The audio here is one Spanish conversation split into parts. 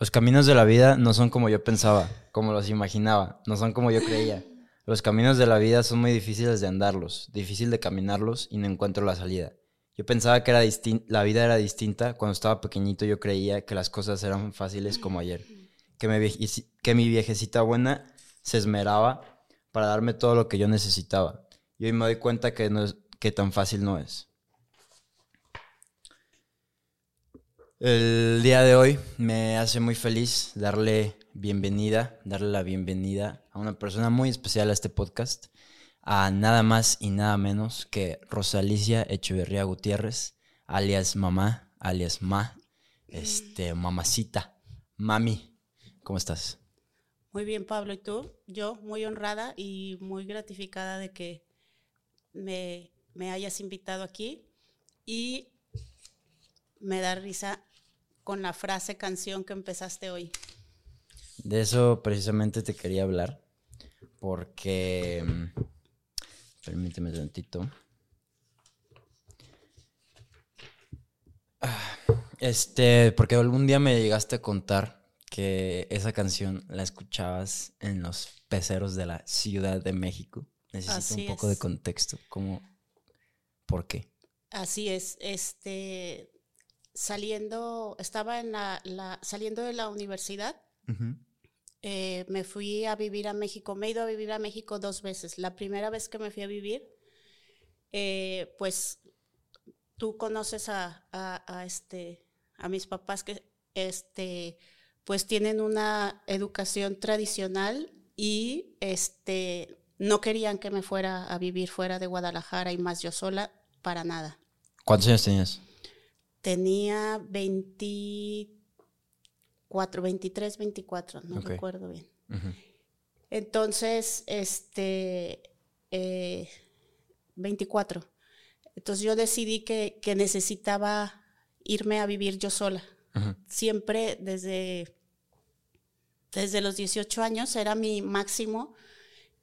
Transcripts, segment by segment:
Los caminos de la vida no son como yo pensaba, como los imaginaba, no son como yo creía. Los caminos de la vida son muy difíciles de andarlos, difícil de caminarlos y no encuentro la salida. Yo pensaba que era la vida era distinta. Cuando estaba pequeñito yo creía que las cosas eran fáciles como ayer. Que mi, que mi viejecita buena se esmeraba para darme todo lo que yo necesitaba. Y hoy me doy cuenta que, no es, que tan fácil no es. El día de hoy me hace muy feliz darle bienvenida, darle la bienvenida a una persona muy especial a este podcast a nada más y nada menos que Rosalicia Echeverría Gutiérrez, alias mamá, alias ma, este, mamacita, mami. ¿Cómo estás? Muy bien, Pablo. ¿Y tú? Yo muy honrada y muy gratificada de que me, me hayas invitado aquí y me da risa con la frase canción que empezaste hoy. De eso precisamente te quería hablar, porque mm, Permíteme tantito. Ah, este, porque algún día me llegaste a contar que esa canción la escuchabas en los peceros de la Ciudad de México. Necesito un poco de contexto. ¿Cómo? ¿Por qué? Así es. Este, saliendo, estaba en la, saliendo de la universidad. Eh, me fui a vivir a México. Me he ido a vivir a México dos veces. La primera vez que me fui a vivir, eh, pues tú conoces a, este, a mis papás que este, pues tienen una educación tradicional y este, no querían que me fuera a vivir fuera de Guadalajara y más yo sola, para nada. ¿Cuántos años tenías? Tenía 23 4, 23, 24, no recuerdo bien. Entonces, este, 24. Eh, Entonces yo decidí que, necesitaba irme a vivir yo sola. Siempre desde, desde los 18 años era mi máximo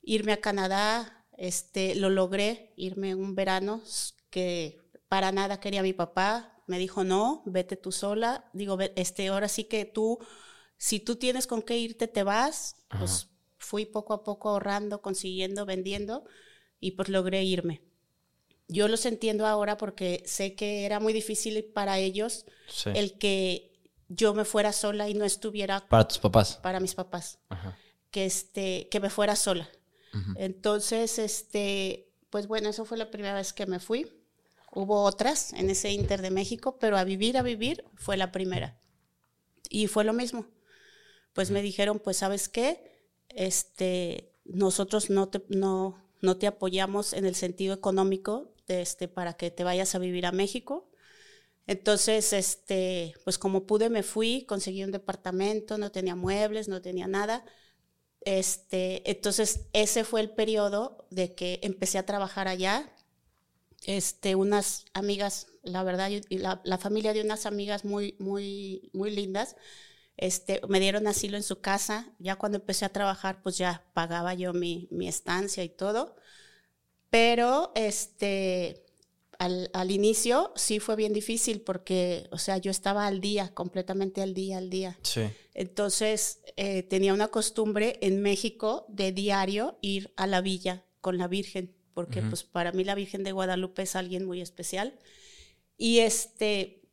irme a Canadá. Este, lo logré, irme un verano que para nada quería mi papá, me dijo, no, vete tú sola. Digo, este, ahora sí que tú, si tú tienes con qué irte, te vas. Pues fui poco a poco ahorrando, consiguiendo, vendiendo y pues logré irme. Yo los entiendo ahora porque sé que era muy difícil para ellos el que yo me fuera sola y no estuviera... Para tus papás. Para mis papás. Que, este, que me fuera sola. Entonces, este, pues bueno, eso fue la primera vez que me fui. Hubo otras en ese Inter de México, pero a vivir, a vivir fue la primera. Y fue lo mismo. Pues me dijeron, pues sabes qué, este, nosotros no te, no, no te apoyamos en el sentido económico de este, para que te vayas a vivir a México. Entonces, este, pues como pude me fui, conseguí un departamento, no tenía muebles, no tenía nada. Este, entonces ese fue el periodo de que empecé a trabajar allá, este, unas amigas, la verdad, y la, familia de unas amigas muy, muy, muy lindas, este, me dieron asilo en su casa. Ya cuando empecé a trabajar, pues ya pagaba yo mi, mi estancia y todo. Pero este, al, al, inicio sí fue bien difícil porque, o sea, yo estaba al día, completamente al día, al día. Sí. Entonces, eh, tenía una costumbre en México de diario ir a la villa con la Virgen porque pues para mí la Virgen de Guadalupe es alguien muy especial. Y este,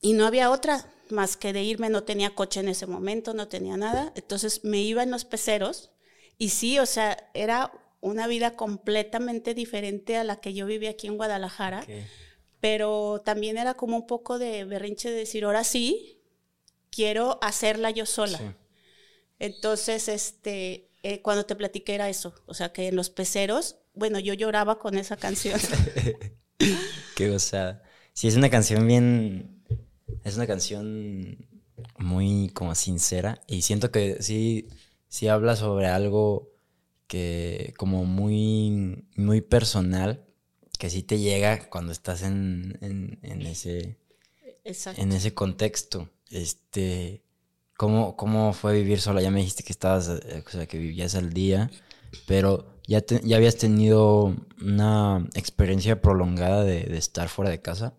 y no había otra más que de irme, no tenía coche en ese momento, no tenía nada, entonces me iba en los peceros y sí, o sea, era una vida completamente diferente a la que yo vivía aquí en Guadalajara, pero también era como un poco de berrinche de decir, ahora sí, quiero hacerla yo sola. Entonces, este, eh, cuando te platiqué era eso, o sea, que en los peceros bueno, yo lloraba con esa canción. Qué gozada. Sí, es una canción bien. Es una canción muy como sincera. Y siento que sí, sí habla sobre algo que como muy, muy personal. Que sí te llega cuando estás en, en, ese. En ese contexto. Este. ¿Cómo, ¿Cómo fue vivir sola? Ya me dijiste que estabas, eh, o sea, que vivías al día, pero ¿Ya, ¿Ya habías tenido una experiencia prolongada de, estar fuera de casa?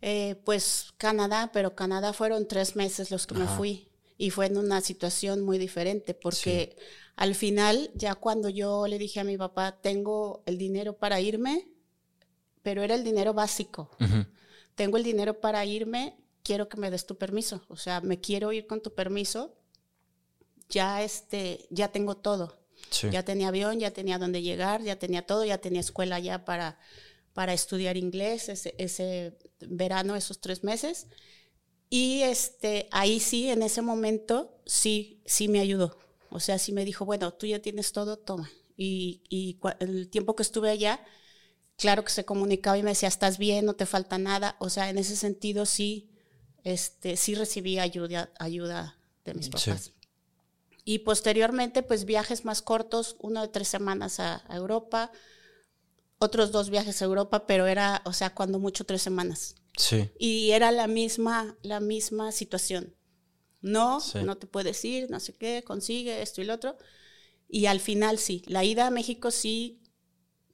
Eh, pues Canadá, pero Canadá fueron tres meses los que me fui y fue en una situación muy diferente porque al final ya cuando yo le dije a mi papá, tengo el dinero para irme, pero era el dinero básico. Tengo el dinero para irme, quiero que me des tu permiso. O sea, me quiero ir con tu permiso. Ya este, ya tengo todo. Ya tenía avión, ya tenía dónde llegar, ya tenía todo, ya tenía escuela ya para, para estudiar inglés ese, ese verano, esos tres meses. Y este, ahí sí, en ese momento, sí, sí me ayudó. O sea, sí me dijo, bueno, tú ya tienes todo, toma. Y, y el tiempo que estuve allá, claro que se comunicaba y me decía, estás bien, no te falta nada. O sea, en ese sentido sí, este, sí recibí ayuda, ayuda de mis papás. Y posteriormente, pues viajes más cortos, uno de tres semanas a, Europa, otros dos viajes a Europa, pero era, o sea, cuando mucho tres semanas. Sí. Y era la misma, la misma situación. No, no te puedes ir, no sé qué, consigue esto y lo otro. Y al final sí, la ida a México sí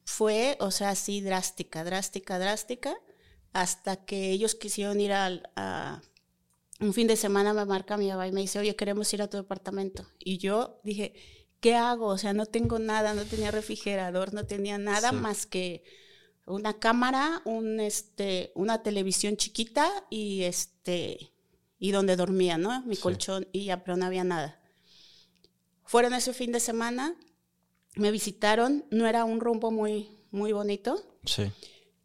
fue, o sea, sí, drástica, drástica, drástica, hasta que ellos quisieron ir a, un fin de semana, me marca mi papá y me dice, oye, queremos ir a tu departamento. Y yo dije, ¿qué hago? O sea, no tengo nada, no tenía refrigerador, no tenía nada más que una cámara, un, este, una televisión chiquita y, este, y donde dormía, ¿no? Mi colchón y ya, pero no había nada. Fueron ese fin de semana, me visitaron, no era un rumbo muy, muy bonito. Sí.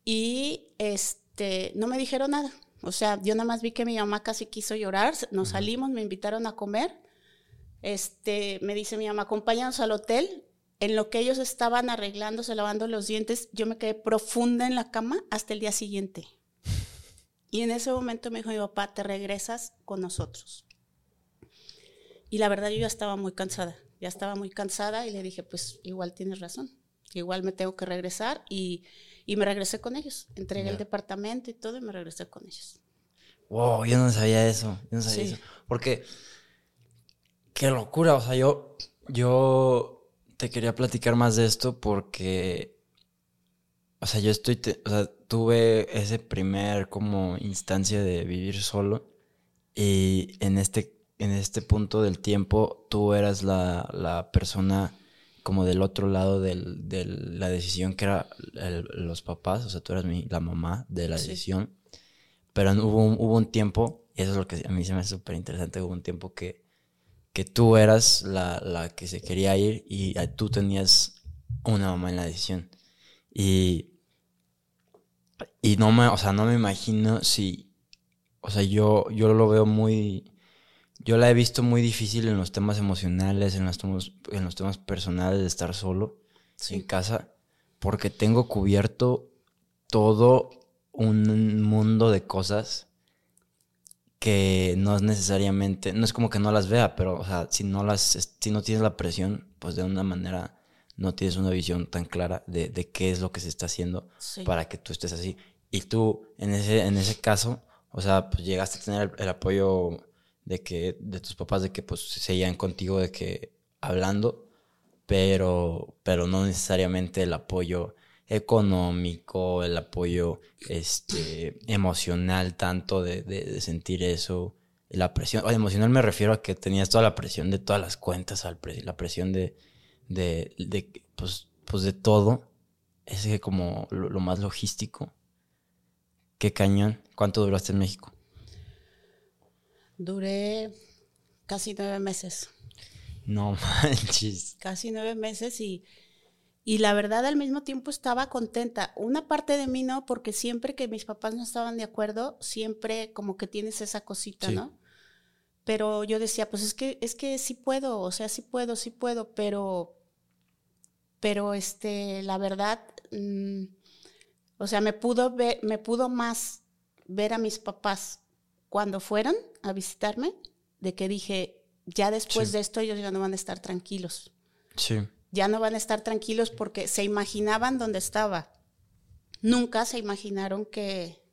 Y este, no me dijeron nada. O sea, yo nada más vi que mi mamá casi quiso llorar, nos salimos, me invitaron a comer. Este, me dice mi mamá, acompáñanos al hotel. En lo que ellos estaban arreglándose, lavando los dientes, yo me quedé profunda en la cama hasta el día siguiente. Y en ese momento me dijo mi papá, te regresas con nosotros. Y la verdad yo ya estaba muy cansada ya estaba muy cansada y le dije, pues igual tienes razón, igual me tengo que regresar y, y me regresé con ellos. Entregué el departamento y todo y me regresé con ellos. Wow, yo no sabía eso, yo no sabía eso. Porque, qué locura, o sea, yo, yo te quería platicar más de esto porque, o sea, yo estoy, o sea, tuve ese primer como instancia de vivir solo y en este en este punto del tiempo tú eras la, persona como del otro lado de la decisión que era los papás, o sea, tú eras la mamá de la decisión, pero hubo un, hubo un tiempo, y eso es lo que a mí se me hace súper interesante, hubo un tiempo que, que tú eras la, que se quería ir y tú tenías una mamá en la decisión. Y, y no me, o sea, no me imagino si, o sea, yo, yo lo veo muy yo la he visto muy difícil en los temas emocionales, en los temas, en los temas personales de estar solo en casa, porque tengo cubierto todo un mundo de cosas que no es necesariamente, no es como que no las vea, pero o sea, si no las, si no tienes la presión, pues de una manera no tienes una visión tan clara de, qué es lo que se está haciendo para que tú estés así. Y tú, en ese, en ese caso, o sea, pues llegaste a tener el apoyo de que de tus papás de que pues seguían contigo de que hablando pero pero no necesariamente el apoyo económico el apoyo este emocional tanto de, sentir eso la presión. Emocional me refiero a que tenías toda la presión de todas las cuentas la presión de de, pues, pues de todo. Es como lo, lo más logístico. Qué cañón. Cuánto duraste en México Duré casi nueve meses. No manches. Casi nueve meses y, y la verdad al mismo tiempo estaba contenta. Una parte de mí no, porque siempre que mis papás no estaban de acuerdo, siempre como que tienes esa cosita, ¿no? Pero yo decía, pues es que, es que sí puedo, o sea, sí puedo, sí puedo, pero, pero este, la verdad, mm, o sea, me pudo ver, me pudo más ver a mis papás cuando fueron a visitarme, de que dije, ya después de esto ellos ya no van a estar tranquilos. Sí. Ya no van a estar tranquilos porque se imaginaban dónde estaba. Nunca se imaginaron que,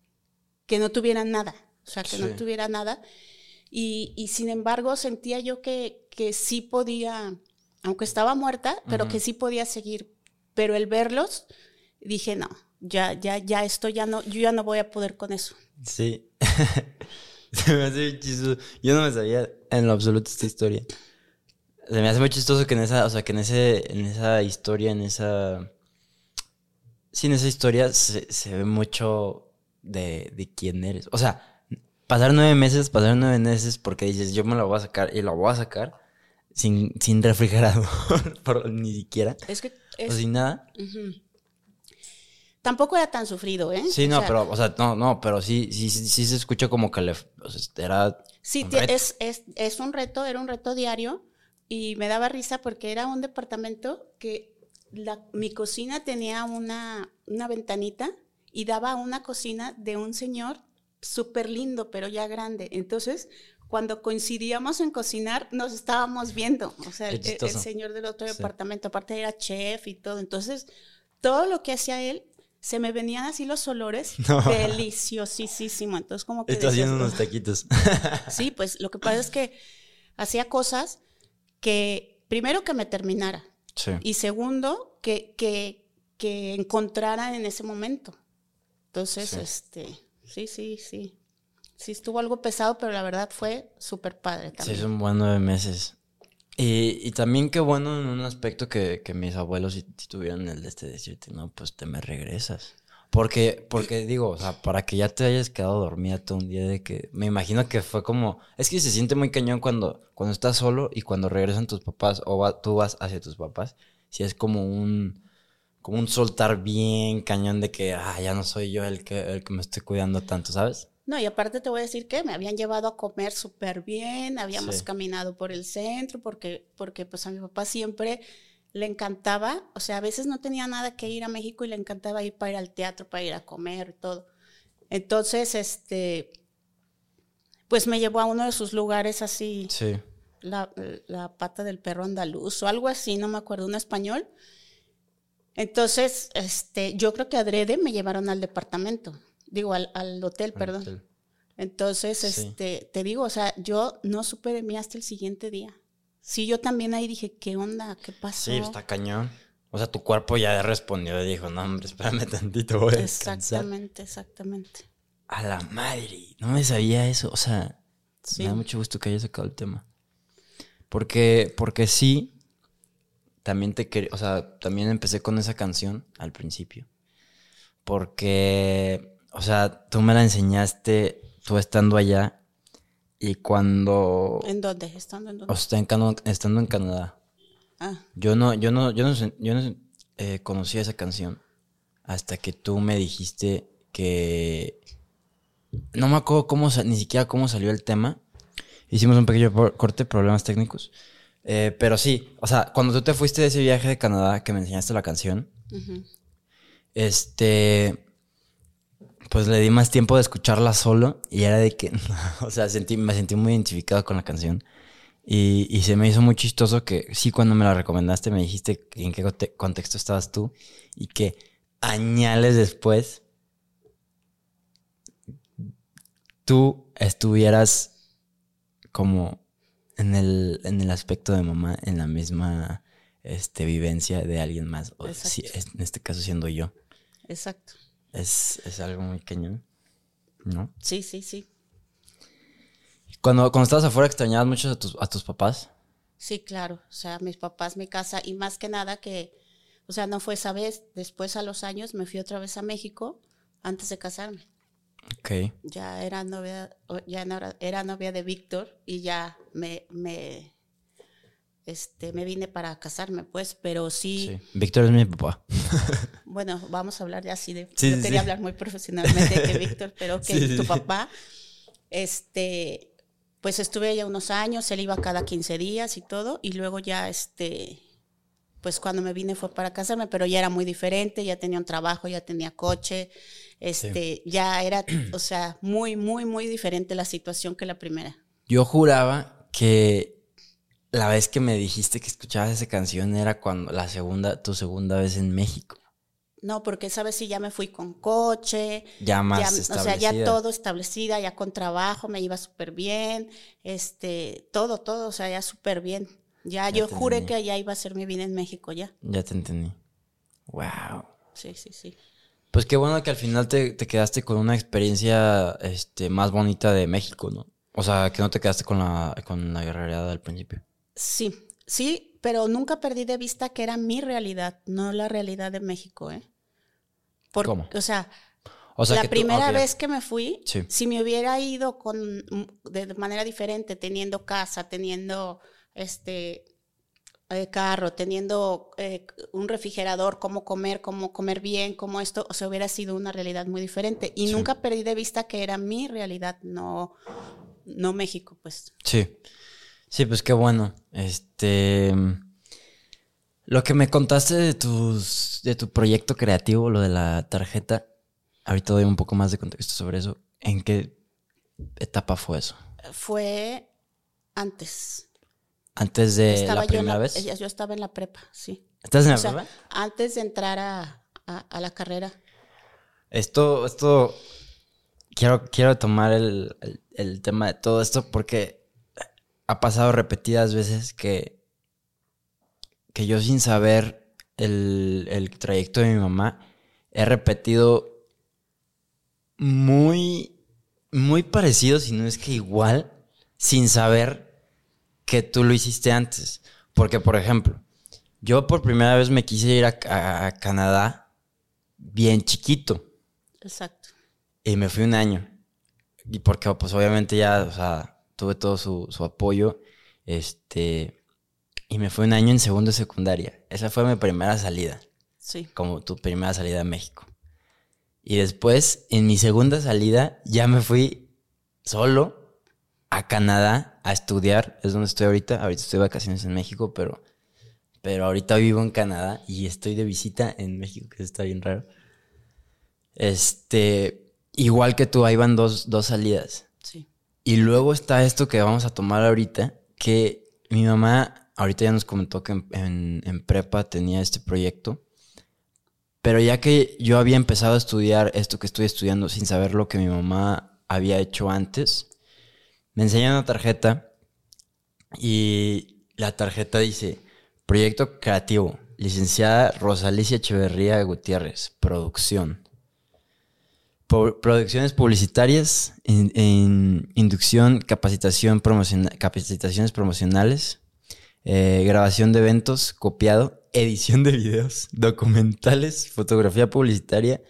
que no tuvieran nada. O sea, que no tuviera nada. Y, y, sin embargo sentía yo que, que sí podía, aunque estaba muerta, pero que sí podía seguir. Pero el verlos, dije, no, ya, ya, ya esto ya no, yo ya no voy a poder con eso. Sí. Se me hace chistoso. Yo no me sabía en lo absoluto esta historia. Se me hace muy chistoso que en esa, o sea, que en ese, en esa historia, en esa. Sí, en esa historia se, ve mucho de, de, quién eres. O sea, pasar nueve meses, pasar nueve meses porque dices, yo me lo voy a sacar y lo voy a sacar sin, sin refrigerador, ni siquiera. Es que. o sin nada. Tampoco era tan sufrido, ¿eh? Sí, no, pero, o sea, no, no, pero sí, sí, sí, se escucha como que le, o sea, era... Sí, es, es, es un reto, era un reto diario y me daba risa porque era un departamento que la, mi cocina tenía una, una ventanita y daba una cocina de un señor súper lindo, pero ya grande. Entonces, cuando coincidíamos en cocinar, nos estábamos viendo. O sea, el, el, señor del otro departamento, aparte era chef y todo. Entonces, todo lo que hacía él se me venían así los olores deliciosísimo. Entonces, como que. Estás haciendo unos taquitos. sí, pues lo que pasa es que hacía cosas que, primero, que me terminara. Sí. Y segundo, que, que, que encontrara en ese momento. Entonces, este. Sí, sí, sí. Sí, estuvo algo pesado, pero la verdad fue súper padre también. Sí, son buenos nueve meses. Y, también qué bueno en un aspecto que, mis abuelos si, tuvieran el de este decirte, no, pues te me regresas. Porque, porque digo, o sea, para que ya te hayas quedado dormida todo un día de que, me imagino que fue como, es que se siente muy cañón cuando, cuando estás solo y cuando regresan tus papás o tú vas hacia tus papás, si es como un, como un soltar bien cañón de que, ah, ya no soy yo el que, el que me estoy cuidando tanto, ¿sabes? No, y aparte te voy a decir que me habían llevado a comer súper bien, habíamos caminado por el centro, porque, porque pues a mi papá siempre le encantaba, o sea, a veces no tenía nada que ir a México y le encantaba ir para ir al teatro, para ir a comer y todo. Entonces, este, pues me llevó a uno de sus lugares así, sí. la, la pata del perro andaluz o algo así, no me acuerdo, un español. Entonces, este, yo creo que adrede me llevaron al departamento digo, al, hotel, perdón. Entonces, este, te digo, o sea, yo no supe de mí hasta el siguiente día. Sí, yo también ahí dije, ¿qué onda? ¿Qué pasó? Sí, está cañón. O sea, tu cuerpo ya respondió y dijo, no, hombre, espérame tantito, voy a Exactamente, exactamente. A la madre, no me sabía eso. O sea, me da mucho gusto que hayas sacado el tema. Porque, porque sí, también te quería, o sea, también empecé con esa canción al principio. Porque o sea, tú me la enseñaste tú estando allá y cuando... ¿En dónde? ¿Estando en dónde? O sea, estando en Canadá. Ah. Yo no, yo no, yo no, yo no eh, conocía esa canción hasta que tú me dijiste que... No me acuerdo cómo, ni siquiera cómo salió el tema. Hicimos un pequeño corte, problemas técnicos. Eh, pero sí, o sea, cuando tú te fuiste de ese viaje de Canadá que me enseñaste la canción, este pues le di más tiempo de escucharla solo y era de que, o sea, sentí, me sentí muy identificado con la canción. Y, se me hizo muy chistoso que sí, cuando me la recomendaste me dijiste en qué contexto estabas tú y que añales después tú estuvieras como en el, en el aspecto de mamá, en la misma este, vivencia de alguien más. O si, en este caso siendo yo. Exacto. Es, algo muy cañón, ¿no? Sí, sí, sí. Cuando, cuando estabas afuera, ¿extrañabas mucho a tus, a tus papás? Sí, claro. O sea, mis papás, mi casa, y más que nada que, o sea, no fue esa vez. Después, a los años, me fui otra vez a México antes de casarme. Ok. Ya era novia, ya era novia de Víctor y ya me, me, este, me vine para casarme, pues, pero sí. Víctor es mi papá. bueno, vamos a hablar ya así de. Sí, quería hablar muy profesionalmente de Víctor, pero que tu papá, este, pues estuve allá unos años, él iba cada 15 días y todo, y luego ya, este, pues cuando me vine fue para casarme, pero ya era muy diferente, ya tenía un trabajo, ya tenía coche, este, ya era, o sea, muy, muy, muy diferente la situación que la primera. Yo juraba que la vez que me dijiste que escuchabas esa canción era cuando la segunda, tu segunda vez en México. No, porque sabes si ya me fui con coche, ya más o sea, ya todo establecida, ya con trabajo, me iba súper bien, este, todo, todo, o sea, ya súper bien. Ya, yo juré que allá iba a ser mi vida en México ya. Ya te entendí. Wow. Sí, sí, sí. Pues qué bueno que al final te, quedaste con una experiencia este, más bonita de México, ¿no? O sea, que no te quedaste con la, con la guerrería al principio. Sí, sí, pero nunca perdí de vista que era mi realidad, no la realidad de México, ¿eh? ¿Cómo? O sea, la primera vez que me fui, si me hubiera ido con, de manera diferente, teniendo casa, teniendo este eh, carro, teniendo eh, un refrigerador, cómo comer, cómo comer bien, cómo esto, o sea, hubiera sido una realidad muy diferente. Y nunca perdí de vista que era mi realidad, no, no México, pues. Sí. Sí, pues qué bueno. Este. Lo que me contaste de tus. de tu proyecto creativo, lo de la tarjeta. Ahorita doy un poco más de contexto sobre eso. ¿En qué etapa fue eso? Fue antes. ¿Antes de la primera vez? Yo estaba en la prepa, sí. ¿Estás en la prepa? Antes de entrar a, la carrera. Esto, esto, quiero, quiero tomar el, tema de todo esto porque ha pasado repetidas veces que, que yo sin saber el, el trayecto de mi mamá, he repetido muy, muy parecido, si no es que igual, sin saber que tú lo hiciste antes. Porque, por ejemplo, yo por primera vez me quise ir a, Canadá bien chiquito. Exacto. Y me fui un año. Y porque, pues obviamente ya, o sea, tuve todo su, apoyo. Este. Y me fui un año en segundo de secundaria. Esa fue mi primera salida. Sí. Como tu primera salida a México. Y después, en mi segunda salida, ya me fui solo a Canadá a estudiar. Es donde estoy ahorita. Ahorita estoy de vacaciones en México, pero, pero ahorita vivo en Canadá y estoy de visita en México, que está bien raro. Este, igual que tú, ahí van dos, salidas. Y luego está esto que vamos a tomar ahorita, que mi mamá ahorita ya nos comentó que en, en prepa tenía este proyecto. Pero ya que yo había empezado a estudiar esto que estoy estudiando sin saber lo que mi mamá había hecho antes, me enseñan una tarjeta y la tarjeta dice, proyecto creativo, licenciada Rosalicia Echeverría Gutiérrez, producción. Producciones publicitarias, en, inducción, capacitación capacitaciones promocionales, eh, grabación de eventos, copiado, edición de videos, documentales, fotografía publicitaria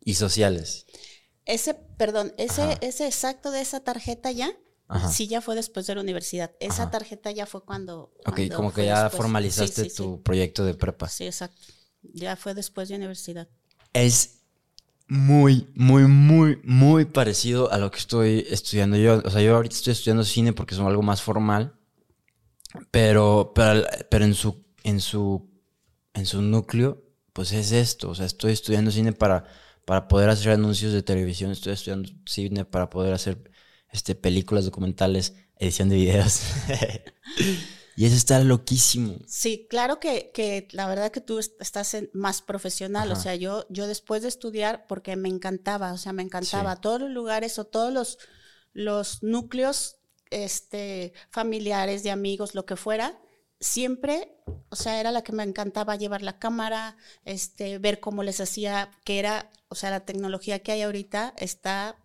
y sociales. Ese, perdón, ese, ese exacto de esa tarjeta ya Sí, ya fue después de la universidad. Esa tarjeta ya fue cuando. Ok, como que ya formalizaste tu proyecto de prepa. Sí, exacto. Ya fue después de universidad. Es muy, muy, muy, muy parecido a lo que estoy estudiando yo. O sea, yo ahorita estoy estudiando cine porque es algo más formal. Pero, pero, pero en su, en su, en su núcleo, pues es esto. O sea, estoy estudiando cine para, para poder hacer anuncios de televisión. Estoy estudiando cine para poder hacer este, películas, documentales, edición de videos. y eso está loquísimo. Sí, claro que, la verdad que tú estás más profesional. O sea, yo, yo después de estudiar, porque me encantaba, o sea, me encantaba todos los lugares o todos los, los núcleos este, familiares, de amigos, lo que fuera, siempre, o sea, era la que me encantaba llevar la cámara, este, ver cómo les hacía, que era, o sea, la tecnología que hay ahorita está,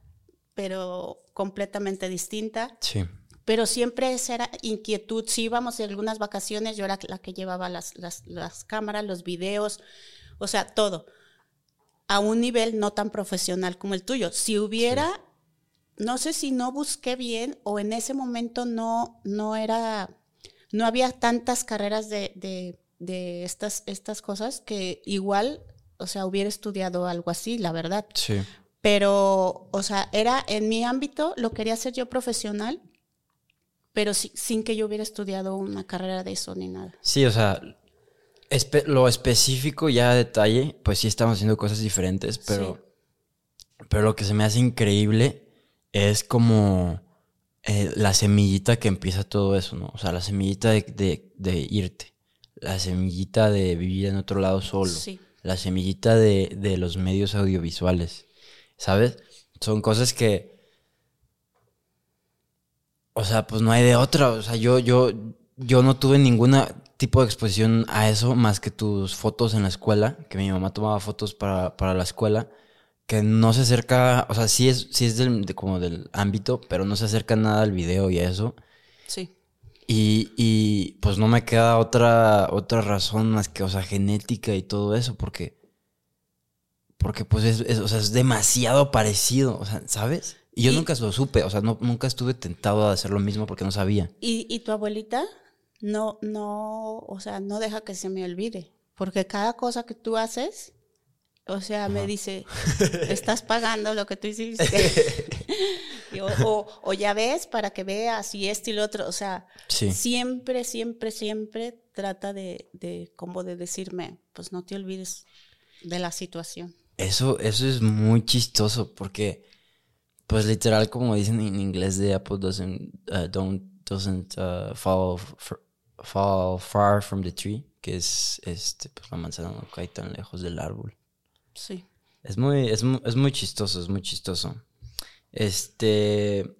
pero completamente distinta. Sí. Pero siempre esa era inquietud. Si íbamos en algunas vacaciones, yo era la que llevaba las, las, cámaras, los videos, o sea, todo. A un nivel no tan profesional como el tuyo. Si hubiera, no sé si no busqué bien o en ese momento no, no era, no había tantas carreras de, de, de estas, estas cosas que igual, o sea, hubiera estudiado algo así, la verdad. Sí. Pero, o sea, era en mi ámbito, lo quería hacer yo profesional, pero sin que yo hubiera estudiado una carrera de eso ni nada. Sí, o sea, lo específico ya a detalle, pues sí estamos haciendo cosas diferentes, pero, pero lo que se me hace increíble es como eh, la semillita que empieza todo eso, ¿no? O sea, la semillita de, de, irte, la semillita de vivir en otro lado solo, la semillita de, de los medios audiovisuales ¿sabes? Son cosas que... O sea, pues no hay de otra. O sea, yo, yo, yo no tuve ninguna... tipo de exposición a eso más que tus fotos en la escuela, que mi mamá tomaba fotos para, para la escuela, que no se acerca, o sea, sí es, sí es del, de, como del ámbito, pero no se acerca nada al video y a eso. Sí. Y, y pues no me queda otra, otra razón más que, o sea, genética y todo eso, porque, porque pues es, o sea, es demasiado parecido, o sea, ¿sabes? Y yo nunca lo supe, o sea, no, nunca estuve tentado a hacer lo mismo porque no sabía. ¿Y, ¿Y, tu abuelita? No, no, o sea, no deja que se me olvide, porque cada cosa que tú haces, o sea, me dice, estás pagando lo que tú hiciste. o, o, ya ves para que veas y esto y lo otro. O sea, siempre, siempre, siempre trata de, de, como de decirme, pues no te olvides de la situación. Eso, eso es muy chistoso porque, pues literal, como dicen en inglés, de Apple doesn't, uh, don't, doesn't uh, fall Fall Far from the Tree, que es este, pues la manzana no cae tan lejos del árbol. Sí. Es muy, es, es muy chistoso, es muy chistoso. Este.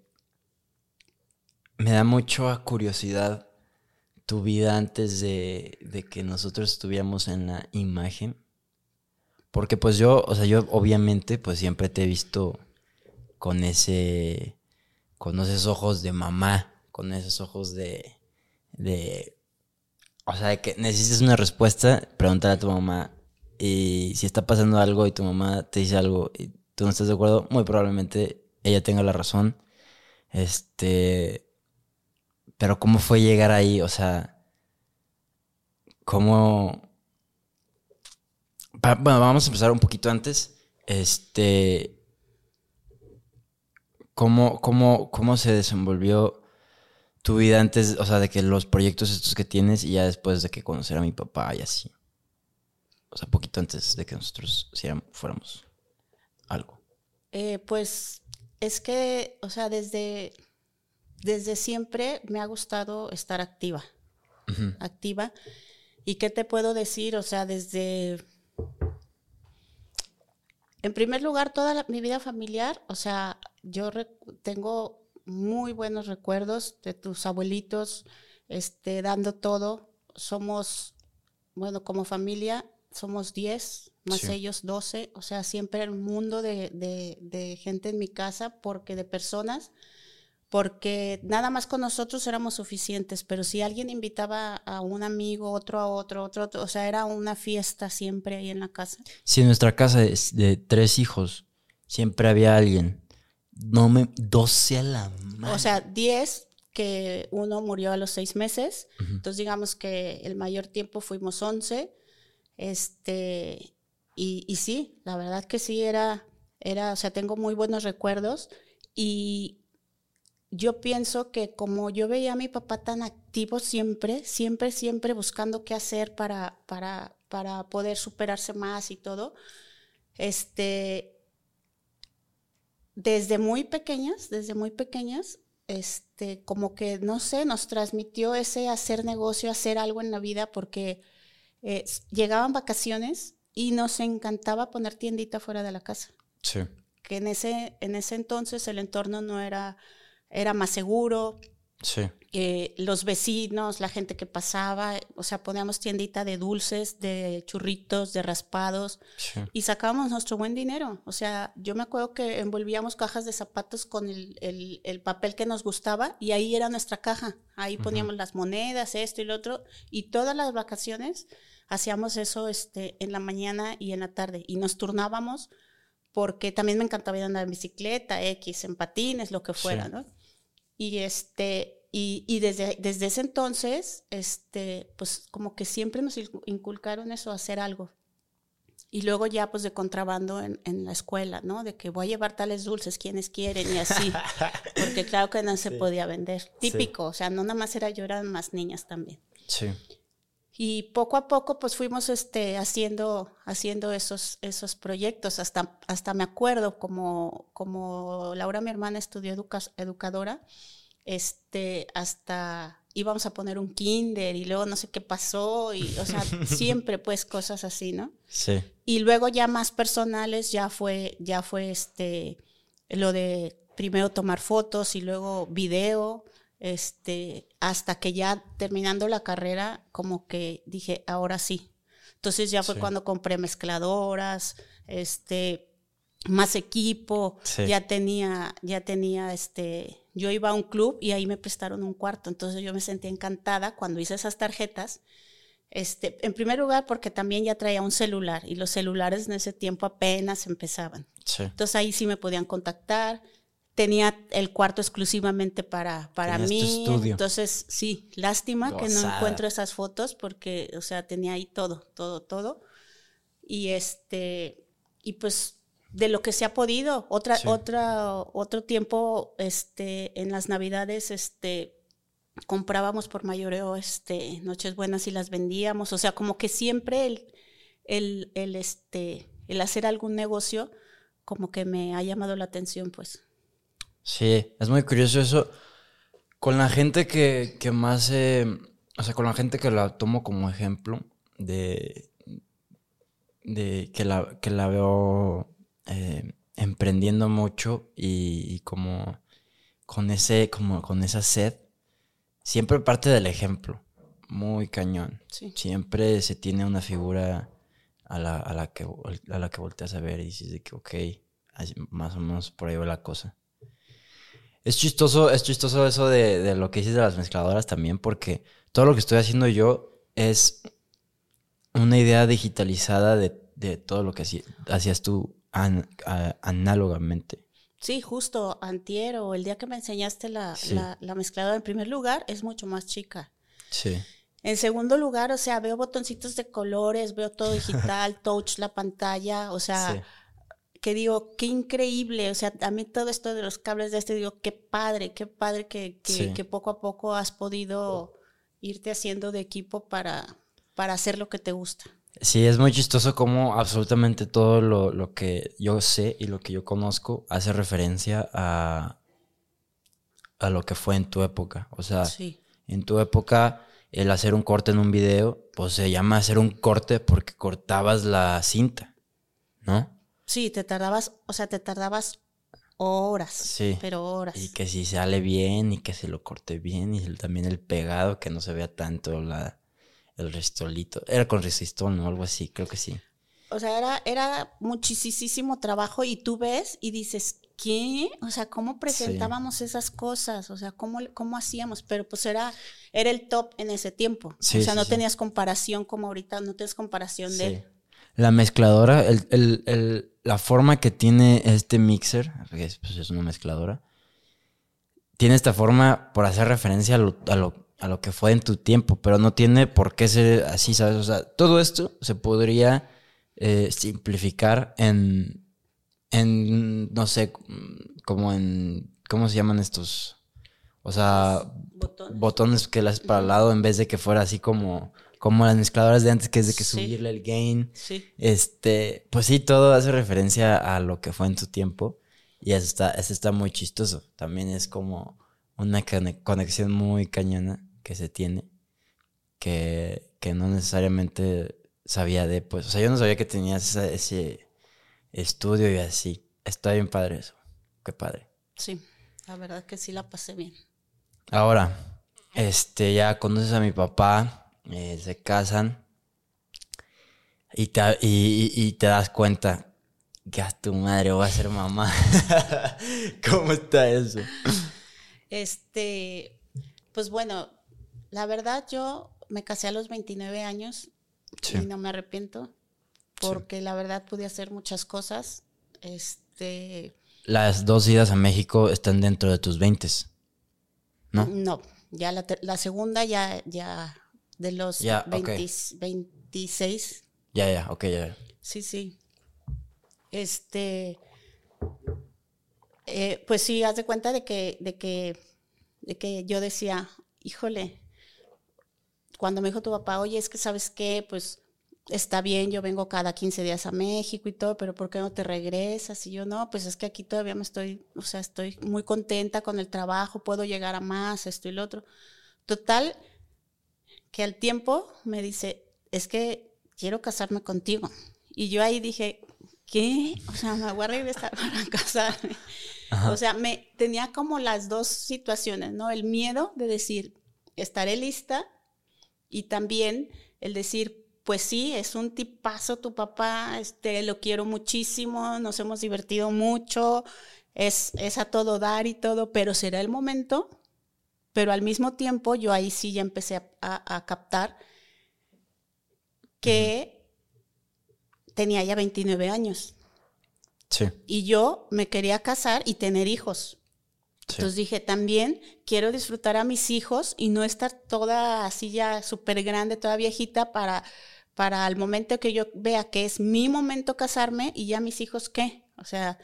Me da mucha curiosidad tu vida antes de, de que nosotros estuviéramos en la imagen. Porque pues yo, o sea, yo obviamente pues siempre te he visto con ese, con esos ojos de mamá, con esos ojos de, de, o sea, que necesitas una respuesta, pregúntale a tu mamá. Y si está pasando algo y tu mamá te dice algo y tú no estás de acuerdo, muy probablemente ella tenga la razón. Este. Pero ¿cómo fue llegar ahí? O sea, ¿cómo. bueno, vamos a empezar un poquito antes. Este. ¿Cómo, cómo, cómo se desenvolvió tu vida antes, o sea, de que los proyectos estos que tienes y ya después de que conocer a mi papá y así. O sea, poquito antes de que nosotros fuéramos algo. Eh, pues es que, o sea, desde, desde siempre me ha gustado estar activa. Activa. ¿Y qué te puedo decir? O sea, desde... En primer lugar, toda mi vida familiar, o sea, yo tengo muy buenos recuerdos de tus abuelitos, este, dando todo. Somos, bueno, como familia, somos 10, más ellos 12, o sea, siempre un mundo de, de, gente en mi casa, porque de personas, porque nada más con nosotros éramos suficientes, pero si alguien invitaba a un amigo, otro a otro, otro, otro o sea, era una fiesta siempre ahí en la casa. Si en nuestra casa es de tres hijos, siempre había alguien. No me. 12 a la O sea, 10 que uno murió a los seis meses. Entonces, digamos que el mayor tiempo fuimos 11. Este. Y, y, sí, la verdad que sí era. Era, o sea, tengo muy buenos recuerdos. Y yo pienso que como yo veía a mi papá tan activo siempre, siempre, siempre buscando qué hacer para, para, para poder superarse más y todo, este, desde muy pequeñas, desde muy pequeñas, este, como que, no sé, nos transmitió ese hacer negocio, hacer algo en la vida, porque eh, llegaban vacaciones y nos encantaba poner tiendita fuera de la casa. Sí. Que en ese, en ese entonces el entorno no era, era más seguro, Sí. Eh, los vecinos, la gente que pasaba, o sea, poníamos tiendita de dulces, de churritos, de raspados y sacábamos nuestro buen dinero. O sea, yo me acuerdo que envolvíamos cajas de zapatos con el, el, papel que nos gustaba y ahí era nuestra caja. Ahí poníamos las monedas, esto y lo otro. Y todas las vacaciones hacíamos eso este, en la mañana y en la tarde y nos turnábamos porque también me encantaba ir a andar en bicicleta, X, en patines, lo que fuera, ¿no? Y, este, y, desde, desde ese entonces, este, pues como que siempre nos inculcaron eso, hacer algo. Y luego ya pues de contrabando en, en, la escuela, ¿no? De que voy a llevar tales dulces, quienes quieren y así. Porque claro que no se podía vender. Típico, o sea, no nada más era yo, eran más niñas también. Sí. Y poco a poco pues fuimos este, haciendo, haciendo esos, esos proyectos. Hasta, hasta me acuerdo como, como Laura, mi hermana, estudió educadora, este, hasta íbamos a poner un kinder y luego no sé qué pasó y, o sea, siempre pues cosas así, ¿no? Sí. Y luego ya más personales ya fue, ya fue este, lo de primero tomar fotos y luego video, Este, hasta que ya terminando la carrera, como que dije, ahora sí. Entonces ya fue cuando compré mezcladoras, este, más equipo, ya tenía, ya tenía, este, yo iba a un club y ahí me prestaron un cuarto, entonces yo me sentí encantada cuando hice esas tarjetas. Este, en primer lugar, porque también ya traía un celular y los celulares en ese tiempo apenas empezaban. Entonces ahí sí me podían contactar. Tenía el cuarto exclusivamente para, para mí. Entonces, sí, lástima que no encuentro esas fotos porque, o sea, tenía ahí todo, todo, todo. Y este, y pues de lo que se ha podido. Otra, otra, otro tiempo, este, en las navidades, este, comprábamos por mayoreo, este, noches buenas y las vendíamos. O sea, como que siempre el, el, el, este, el hacer algún negocio, como que me ha llamado la atención, pues. Sí, es muy curioso eso. Con la gente que, que más, o sea, con la gente que la tomo como ejemplo de, de que la, que la veo eh, emprendiendo mucho y, como con ese, como con esa sed, siempre parte del ejemplo, muy cañón. Siempre se tiene una figura a la, a la, que, a la que volteas a ver y dices de que, ok, más o menos por ahí va la cosa. Es chistoso, es chistoso eso de, de, lo que dices de las mezcladoras también, porque todo lo que estoy haciendo yo es una idea digitalizada de, de todo lo que hacías tú análogamente. Sí, justo antier o el día que me enseñaste la, la, mezcladora en primer lugar es mucho más chica. Sí. En segundo lugar, o sea, veo botoncitos de colores, veo todo digital, touch la pantalla, o sea, que digo, qué increíble, o sea, a mí todo esto de los cables de este, digo, qué padre, qué padre que, que, poco a poco has podido irte haciendo de equipo para, para hacer lo que te gusta. Sí, es muy chistoso como absolutamente todo lo, que yo sé y lo que yo conozco hace referencia a, a lo que fue en tu época. O sea, en tu época el hacer un corte en un video, pues se llama hacer un corte porque cortabas la cinta, ¿no? Sí, te tardabas, o sea, te tardabas horas. Sí. Pero horas. Y que si sale bien y que se lo corte bien y también el pegado, que no se vea tanto la, el restolito. Era con resistol, ¿no? Algo así, creo que sí. O sea, era, era muchísimo trabajo y tú ves y dices, ¿qué? O sea, ¿cómo presentábamos esas cosas? O sea, ¿cómo, ¿cómo hacíamos? Pero pues era, era el top en ese tiempo. o sea, no tenías comparación como ahorita, no tienes comparación de... La mezcladora, la forma que tiene este mixer, pues es una mezcladora, tiene esta forma por hacer referencia a lo a lo que fue en tu tiempo, pero no tiene por qué ser así, ¿sabes? O sea, todo esto se podría eh, simplificar en, en, no sé, como en, ¿cómo se llaman estos? O sea, botones, que las para el lado en vez de que fuera así como, como las mezcladoras de antes, que es de que subirle el gain. Sí. Este, pues sí, todo hace referencia a lo que fue en tu tiempo. Y eso está, eso está muy chistoso. También es como una conexión muy cañona que se tiene que, no necesariamente sabía de, pues, o sea, yo no sabía que tenías ese estudio y así. Está bien padre eso. Qué padre. Sí, la verdad que sí la pasé bien. Ahora, este, ya conoces a mi papá, eh, se casan y te, y, te das cuenta que a tu madre va a ser mamá. ¿Cómo está eso? Este, pues bueno, la verdad, yo me casé a los 29 años y no me arrepiento porque la verdad pude hacer muchas cosas. Este. Las dos idas a México están dentro de tus 20, ¿no? No, ya la, segunda ya, ya de los 26. Ya, ya, ok, ya. Sí, sí. Este. Eh, pues sí, haz de cuenta de que, de que, de que yo decía, híjole, cuando me dijo tu papá, oye, es que sabes qué, pues está bien, yo vengo cada 15 días a México y todo, pero ¿por qué no te regresas? Y yo, no, pues es que aquí todavía me estoy, o sea, estoy muy contenta con el trabajo, puedo llegar a más, esto y lo otro. Total, que al tiempo me dice, es que quiero casarme contigo. Y yo ahí dije, ¿qué? O sea, me voy a regresar para casarme. O sea, me tenía como las dos situaciones, ¿no? El miedo de decir, estaré lista y también el decir, pues sí, es un tipazo tu papá, este, lo quiero muchísimo, nos hemos divertido mucho, es, es a todo dar y todo, pero será el momento. Pero al mismo tiempo yo ahí sí ya empecé a, captar que tenía ya 29 años. Y yo me quería casar y tener hijos. Entonces dije, también quiero disfrutar a mis hijos y no estar toda así ya súper grande, toda viejita para, para el momento que yo vea que es mi momento casarme y ya mis hijos qué. O sea,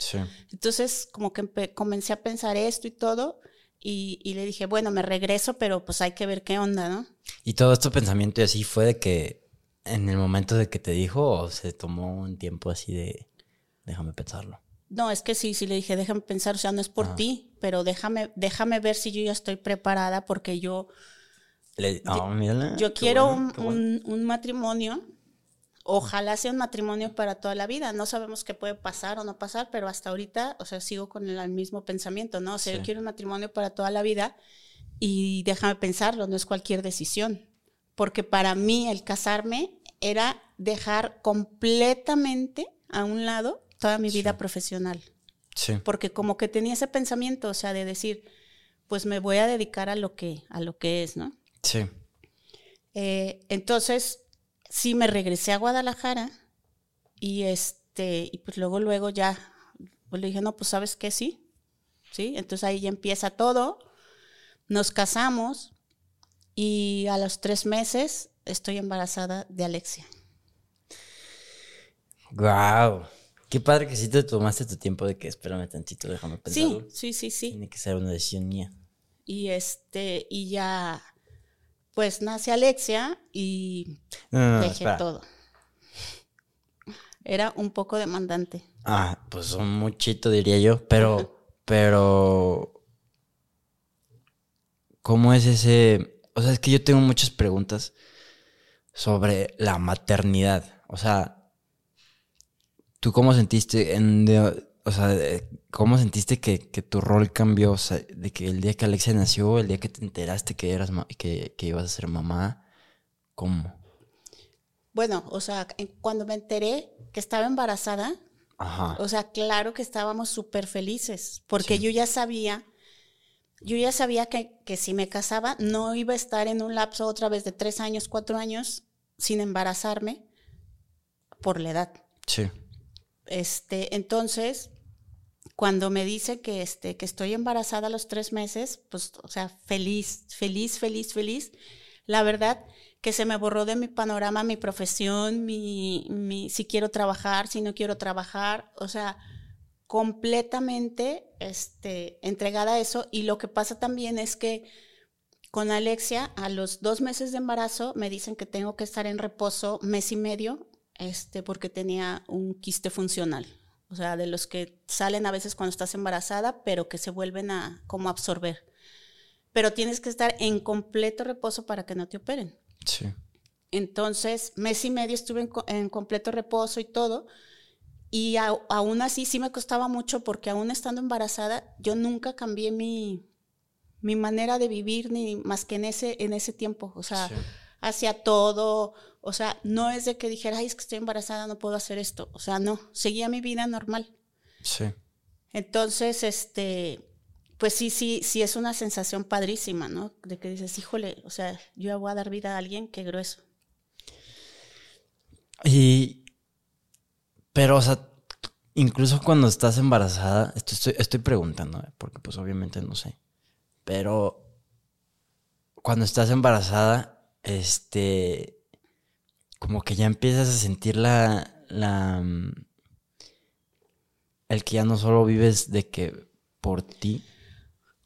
entonces como que comencé a pensar esto y todo y, y, le dije, bueno, me regreso, pero pues hay que ver qué onda, ¿no? Y todo este pensamiento y así fue de que en el momento de que te dijo o se tomó un tiempo así de déjame pensarlo. No, es que sí, sí le dije, déjame pensar, o sea, no es por ah. ti, pero déjame, déjame ver si yo ya estoy preparada porque yo... Ah, yo, quiero un, un, matrimonio, ojalá sea un matrimonio para toda la vida, no sabemos qué puede pasar o no pasar, pero hasta ahorita, o sea, sigo con el, mismo pensamiento, ¿no? O sea, yo quiero un matrimonio para toda la vida y déjame pensarlo, no es cualquier decisión, porque para mí el casarme era dejar completamente a un lado toda mi vida profesional. Sí. Porque como que tenía ese pensamiento, o sea, de decir, pues me voy a dedicar a lo que, a lo que es, ¿no? Sí. Eh, entonces, sí me regresé a Guadalajara y este, y pues luego, luego ya, pues le dije, no, pues sabes qué, sí, sí. Entonces ahí ya empieza todo. Nos casamos y a los tres meses estoy embarazada de Alexia. Wow. Qué padre que sí te tomaste tu tiempo de que espérame tantito, déjame pensarlo. Sí, sí, sí, sí. Tiene que ser una decisión mía. Y este, y ya, pues nace Alexia y dejé todo. Era un poco demandante. Ah, pues un muchito diría yo, pero, pero, ¿cómo es ese? O sea, es que yo tengo muchas preguntas sobre la maternidad. O sea, ¿Tú cómo sentiste, en, o sea, cómo sentiste que, tu rol cambió? O sea, de que el día que Alexia nació, el día que te enteraste que, eras que, que ibas a ser mamá, ¿cómo? Bueno, o sea, cuando me enteré que estaba embarazada, o sea, claro que estábamos súper felices, porque yo ya sabía, yo ya sabía que, que si me casaba no iba a estar en un lapso otra vez de tres años, cuatro años sin embarazarme por la edad. Sí. Este, entonces, cuando me dice que, este, que estoy embarazada a los tres meses, pues, o sea, feliz, feliz, feliz, feliz. La verdad que se me borró de mi panorama mi profesión, mi, mi, si quiero trabajar, si no quiero trabajar, o sea, completamente este, entregada a eso. Y lo que pasa también es que con Alexia, a los dos meses de embarazo, me dicen que tengo que estar en reposo mes y medio este, porque tenía un quiste funcional. O sea, de los que salen a veces cuando estás embarazada, pero que se vuelven a como absorber. Pero tienes que estar en completo reposo para que no te operen. Sí. Entonces, mes y medio estuve en, completo reposo y todo. Y aún así sí me costaba mucho porque aún estando embarazada, yo nunca cambié mi, mi manera de vivir ni más que en ese, en ese tiempo. O sea, hacia todo, o sea, no es de que dijera, ay, es que estoy embarazada, no puedo hacer esto. O sea, no, seguía mi vida normal. Sí. Entonces, este, pues sí, sí, sí es una sensación padrísima, ¿no? De que dices, híjole, o sea, yo voy a dar vida a alguien, qué grueso. Y, pero, o sea, incluso cuando estás embarazada, estoy, estoy preguntando, ¿eh? porque pues obviamente no sé, pero cuando estás embarazada, este, como que ya empiezas a sentir la, la, mm, el que ya no solo vives de que por ti,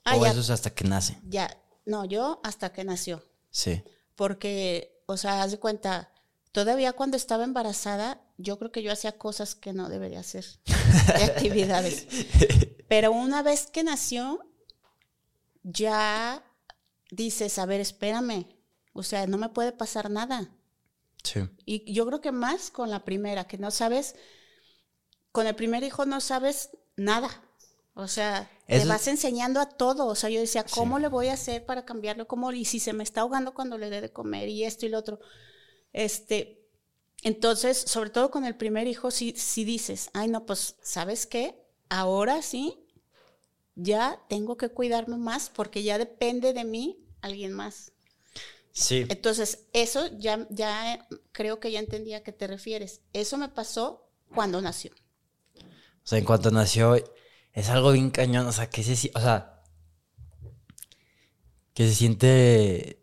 ah, o eso es hasta que nace. Ya, no, yo hasta que nació. Sí. Porque, o sea, haz de cuenta, todavía cuando estaba embarazada, yo creo que yo hacía cosas que no debería hacer, de actividades. Pero una vez que nació, ya dices, a ver, espérame, o sea, no me puede pasar nada. Sí. Y yo creo que más con la primera, que no sabes con el primer hijo no sabes nada. O sea, te vas enseñando a todo. O sea, yo decía, ¿cómo le voy a hacer para cambiarlo? ¿Cómo? Y si se me está ahogando cuando le dé de comer y esto y lo otro. Este, entonces, sobre todo con el primer hijo, si, si dices, ay, no, pues, ¿sabes qué? Ahora sí, ya tengo que cuidarme más porque ya depende de mí alguien más. Sí. Entonces, eso ya, ya creo que ya entendía a qué te refieres. Eso me pasó cuando nació. O sea, en cuanto nació, es algo bien cañón. O sea, que se, o sea, que se siente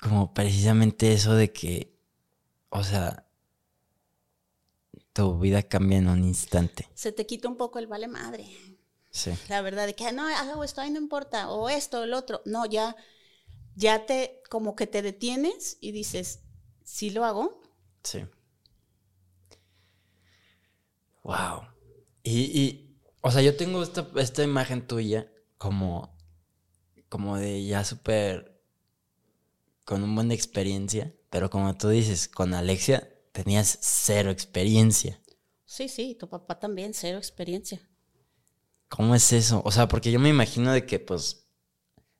como precisamente eso de que, o sea, tu vida cambia en un instante. Se te quita un poco el vale madre. Sí. La verdad, de que no, hago esto, ahí no importa, o esto, el otro. No, ya, ya te, como que te detienes y dices, ¿sí lo hago? Sí. Wow. Y, o sea, yo tengo esta, esta imagen tuya como, como de ya súper, con un buen experiencia, pero como tú dices, con Alexia tenías cero experiencia. Sí, sí, tu papá también, cero experiencia. ¿Cómo es eso? O sea, porque yo me imagino de que, pues,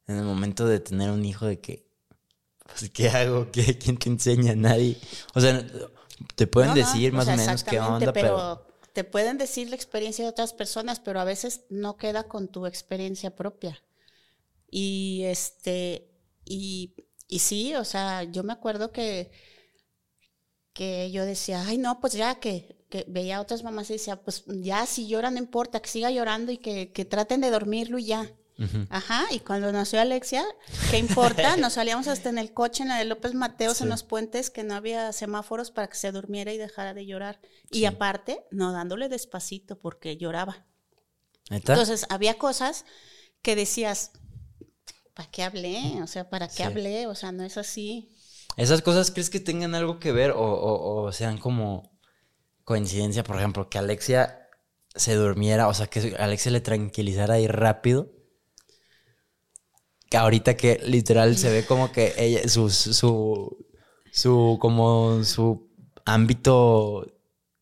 en el momento de tener un hijo, de que, pues, ¿qué hago? ¿Qué, ¿Quién te enseña? Nadie. O sea, te pueden decir más o, menos qué onda, pero te pueden decir la experiencia de otras personas, pero a veces no queda con tu experiencia propia. Y este, y, y sí, o sea, yo me acuerdo que, que yo decía, ay no, pues ya que, veía a otras mamás y decía, pues ya si llora no importa, que siga llorando y que, que traten de dormirlo y ya. Ajá, y cuando nació Alexia, ¿qué importa? Nos salíamos hasta en el coche en la de López Mateos en los puentes que no había semáforos para que se durmiera y dejara de llorar. Y aparte, no dándole despacito porque lloraba. Entonces, había cosas que decías, ¿para qué hablé? O sea, ¿para qué hablé? O sea, no es así. ¿Esas cosas crees que tengan algo que ver o, o sean como coincidencia? Por ejemplo, que Alexia se durmiera, o sea, que Alexia le tranquilizara ahí rápido que ahorita que literal se ve como que ella, su, su, su, como su ámbito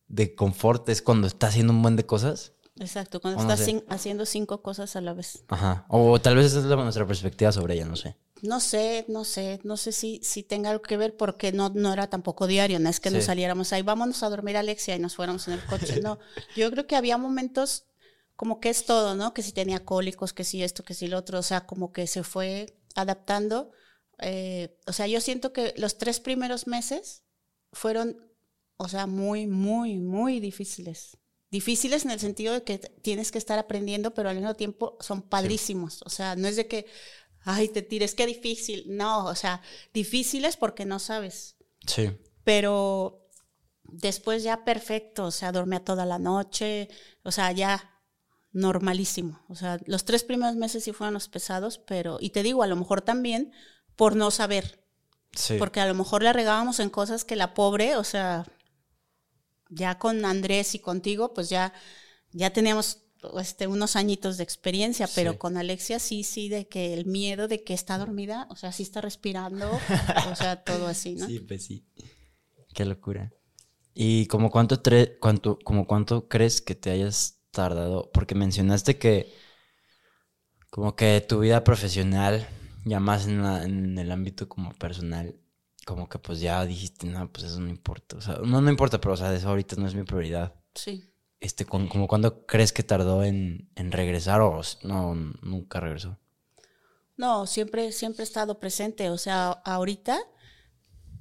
de confort es cuando está haciendo un buen de cosas. Exacto, cuando está haciendo cinco cosas a la vez. Ajá. O tal vez esa es nuestra perspectiva sobre ella, no sé. No sé, no sé, no sé si, si tenga algo que ver porque no, no era tampoco diario, no es que nos saliéramos ahí, vámonos a dormir Alexia y nos fuéramos en el coche, no. Yo creo que había momentos como que es todo, ¿no? Que si tenía cólicos, que si esto, que si lo otro, o sea, como que se fue adaptando. Eh, o sea, yo siento que los tres primeros meses fueron, o sea, muy, muy, muy difíciles. Difíciles en el sentido de que tienes que estar aprendiendo, pero al mismo tiempo son padrísimos. O sea, no es de que, ay, te tires, qué difícil. No, o sea, difíciles porque no sabes. Sí. Pero después ya perfecto, o sea, dormía toda la noche, o sea, ya normalísimo. O sea, los tres primeros meses sí fueron los pesados, pero, y te digo, a lo mejor también por no saber. Sí. Porque a lo mejor le regábamos en cosas que la pobre, o sea, ya con Andrés y contigo, pues ya, ya teníamos este, unos añitos de experiencia, pero con Alexia sí, sí, de que el miedo de que está dormida, o sea, sí está respirando, o sea, todo así, ¿no? Sí, pues sí. Qué locura. ¿Y como cuánto, cuánto, como cuánto crees que te hayas tardado? Porque mencionaste que como que tu vida profesional, ya más en, el ámbito como personal, como que pues ya dijiste, no, pues eso no importa. O sea, no, no importa, pero o sea, eso ahorita no es mi prioridad. Sí. Este, como, cuando crees que tardó en, regresar o no, nunca regresó. No, siempre, siempre he estado presente. O sea, ahorita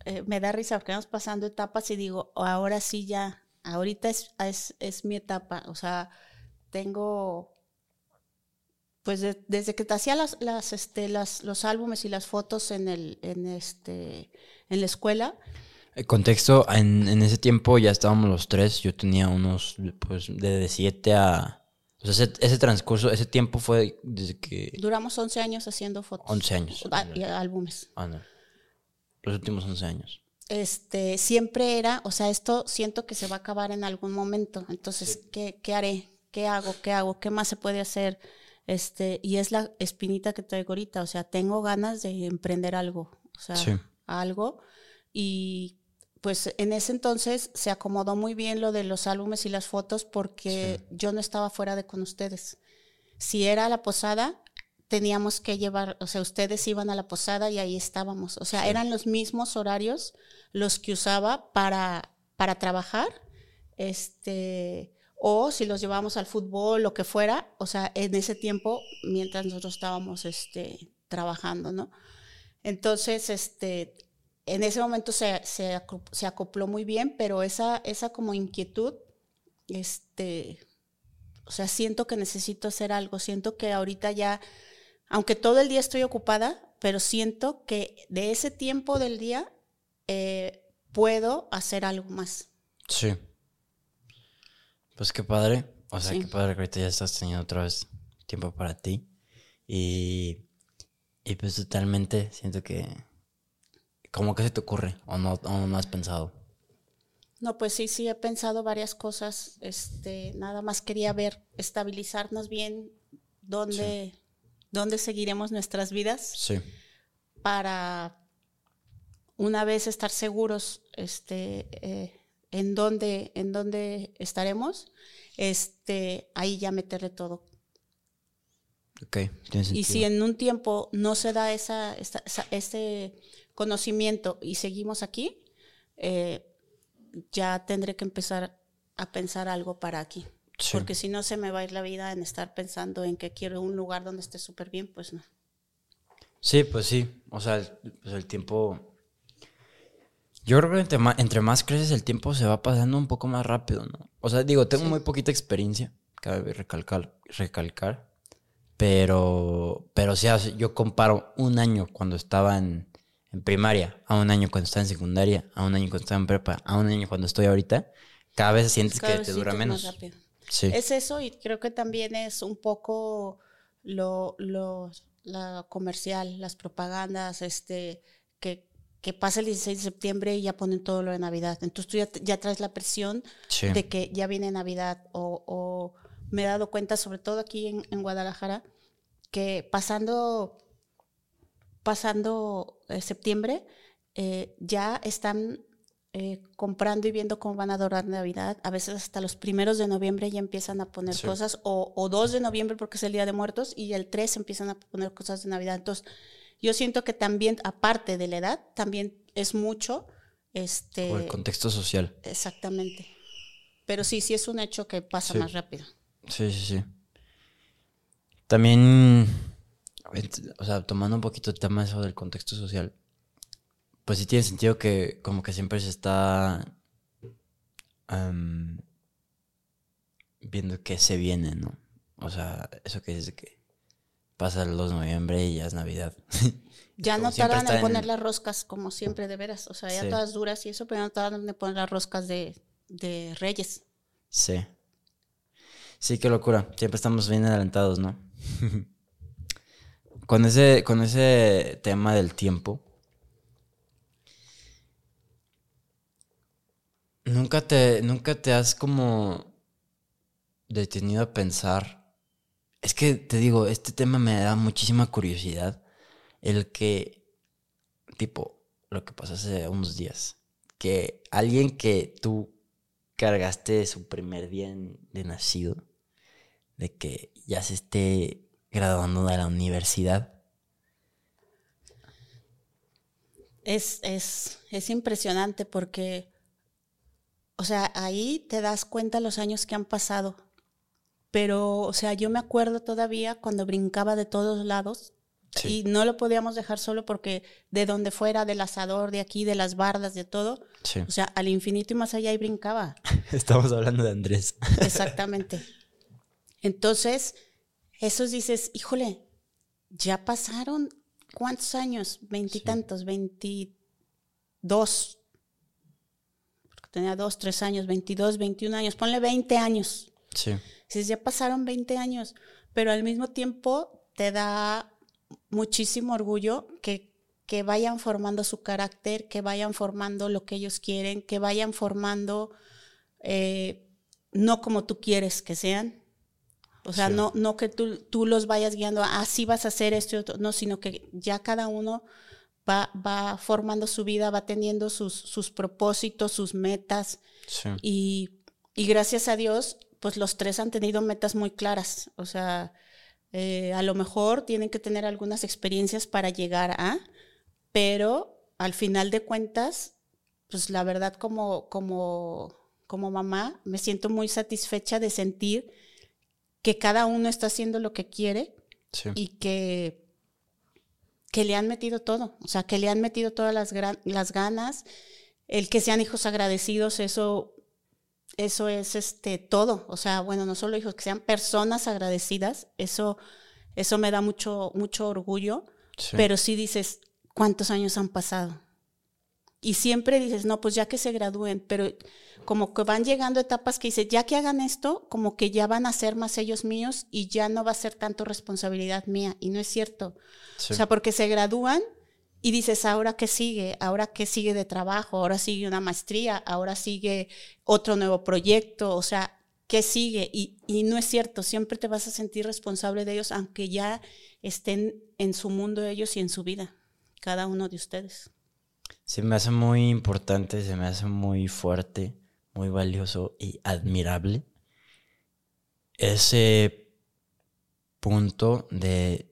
eh, me da risa porque vamos pasando etapas y digo, ahora sí ya, ahorita es, es mi etapa. O sea, tengo, pues desde que te hacía las, las, este, las, los álbumes y las fotos en, el, en, este, en la escuela. El contexto, en, en ese tiempo ya estábamos los tres, yo tenía unos, pues, de 7 a... O sea, ese, ese, transcurso, ese tiempo fue desde que... Duramos 11 años haciendo fotos. 11 años. Ah, y álbumes. Ah, no. Los últimos 11 años. Este, siempre era, o sea, esto siento que se va a acabar en algún momento. Entonces, ¿qué, ¿qué haré? ¿qué hago? ¿Qué hago? ¿Qué más se puede hacer? Este, y es la espinita que traigo ahorita, o sea, tengo ganas de emprender algo, o sea, algo. Y pues en ese entonces se acomodó muy bien lo de los álbumes y las fotos porque yo no estaba fuera de con ustedes. Si era la posada, teníamos que llevar, o sea, ustedes iban a la posada y ahí estábamos. O sea, eran los mismos horarios los que usaba para, para trabajar, este, o si los llevábamos al fútbol, lo que fuera, o sea, en ese tiempo, mientras nosotros estábamos, este, trabajando, ¿no? Entonces, este, en ese momento se, se, se, acopló muy bien, pero esa, esa como inquietud, este, o sea, siento que necesito hacer algo, siento que ahorita ya, aunque todo el día estoy ocupada, pero siento que de ese tiempo del día eh, puedo hacer algo más. Sí. Pues qué padre, o sea, qué padre que ahorita ya estás teniendo otra vez tiempo para ti. Y, y pues totalmente siento que ¿Cómo que se te ocurre o no, no has pensado? No, pues sí, sí he pensado varias cosas. Este, nada más quería ver, estabilizarnos bien dónde, dónde seguiremos nuestras vidas. Sí. Para una vez estar seguros este, eh, en, dónde, en dónde estaremos, este, ahí ya meterle todo. Ok, Y si en un tiempo no se da esa, esa, ese conocimiento y seguimos aquí, eh, ya tendré que empezar a pensar algo para aquí. Porque si no se me va a ir la vida en estar pensando en que quiero un lugar donde esté súper bien, pues no. Sí, pues sí. O sea, pues el tiempo... Yo creo que entre más, entre más, creces el tiempo se va pasando un poco más rápido, ¿no? O sea, digo, tengo muy poquita experiencia, cabe recalcar, recalcar. Pero, pero o sea, yo comparo un año cuando estaba en, en primaria, a un año cuando estaba en secundaria, a un año cuando estaba en prepa, a un año cuando estoy ahorita, cada vez sientes que te dura menos. Sí. Es eso y creo que también es un poco lo, lo la comercial, las propagandas, este, que, que pasa el 16 de septiembre y ya ponen todo lo de Navidad. Entonces tú ya, ya traes la presión de que ya viene Navidad o, o, me he dado cuenta, sobre todo aquí en, en Guadalajara, que pasando pasando eh, septiembre, eh, ya están eh, comprando y viendo cómo van a adorar Navidad. A veces hasta los primeros de noviembre ya empiezan a poner cosas, o, o 2 de noviembre porque es el Día de Muertos, y el 3 empiezan a poner cosas de Navidad. Entonces, yo siento que también, aparte de la edad, también es mucho. Este, el contexto social. Exactamente. Pero sí, sí es un hecho que pasa más rápido. Sí, sí, sí. También o sea, tomando un poquito el tema eso del contexto social, pues sí tiene sentido que como que siempre se está viendo que se viene, ¿no? O sea, eso que dice que pasa el 2 de noviembre y ya es Navidad. Ya no tardan en poner las roscas como siempre, de veras. O sea, ya todas duras y eso, pero no tardan en poner las roscas de, de Reyes. Sí. Sí, qué locura. Siempre estamos bien adelantados, ¿no? con ese, con ese tema del tiempo, nunca te, nunca te has como detenido a pensar. Es que te digo, este tema me da muchísima curiosidad. El que, tipo, lo que pasó hace unos días, que alguien que tú cargaste su primer día de nacido, de que ya se esté graduando de la universidad. Es, es, impresionante porque, o sea, ahí te das cuenta los años que han pasado. Pero, o sea, yo me acuerdo todavía cuando brincaba de todos lados y no lo podíamos dejar solo porque de donde fuera, del asador, de aquí, de las bardas, de todo, o sea, al infinito y más allá y brincaba. Estamos hablando de Andrés. Exactamente. Entonces, esos dices, híjole, ya pasaron cuántos años, veintitantos, veintidós, porque tenía dos, tres años, veintidós, veintiún años, ponle veinte años. Sí. Dices, ya pasaron veinte años, pero al mismo tiempo te da muchísimo orgullo que, que vayan formando su carácter, que vayan formando lo que ellos quieren, que vayan formando eh, no como tú quieres que sean, o sea, no, no que tú, tú, los vayas guiando, así vas a hacer esto y otro, no, sino que ya cada uno va, va formando su vida, va teniendo sus, sus propósitos, sus metas. Y, y, gracias a Dios, pues los tres han tenido metas muy claras. O sea, eh, a lo mejor tienen que tener algunas experiencias para llegar a, pero al final de cuentas, pues la verdad como, como, como mamá, me siento muy satisfecha de sentir que cada uno está haciendo lo que quiere y que, que le han metido todo, o sea, que le han metido todas las, las ganas, el que sean hijos agradecidos, eso, eso es este, todo, o sea, bueno, no solo hijos, que sean personas agradecidas, eso, eso me da mucho, mucho orgullo, pero sí dices, ¿cuántos años han pasado? Y siempre dices, no, pues ya que se gradúen, pero como que van llegando etapas que dices, ya que hagan esto, como que ya van a ser más ellos míos y ya no va a ser tanto responsabilidad mía. Y no es cierto. O sea, porque se gradúan y dices, ahora qué sigue, ahora qué sigue de trabajo, ahora sigue una maestría, ahora sigue otro nuevo proyecto, o sea, ¿qué sigue? Y, y no es cierto, siempre te vas a sentir responsable de ellos, aunque ya estén en su mundo ellos y en su vida, cada uno de ustedes. Se me hace muy importante, se me hace muy fuerte, muy valioso y admirable ese punto de,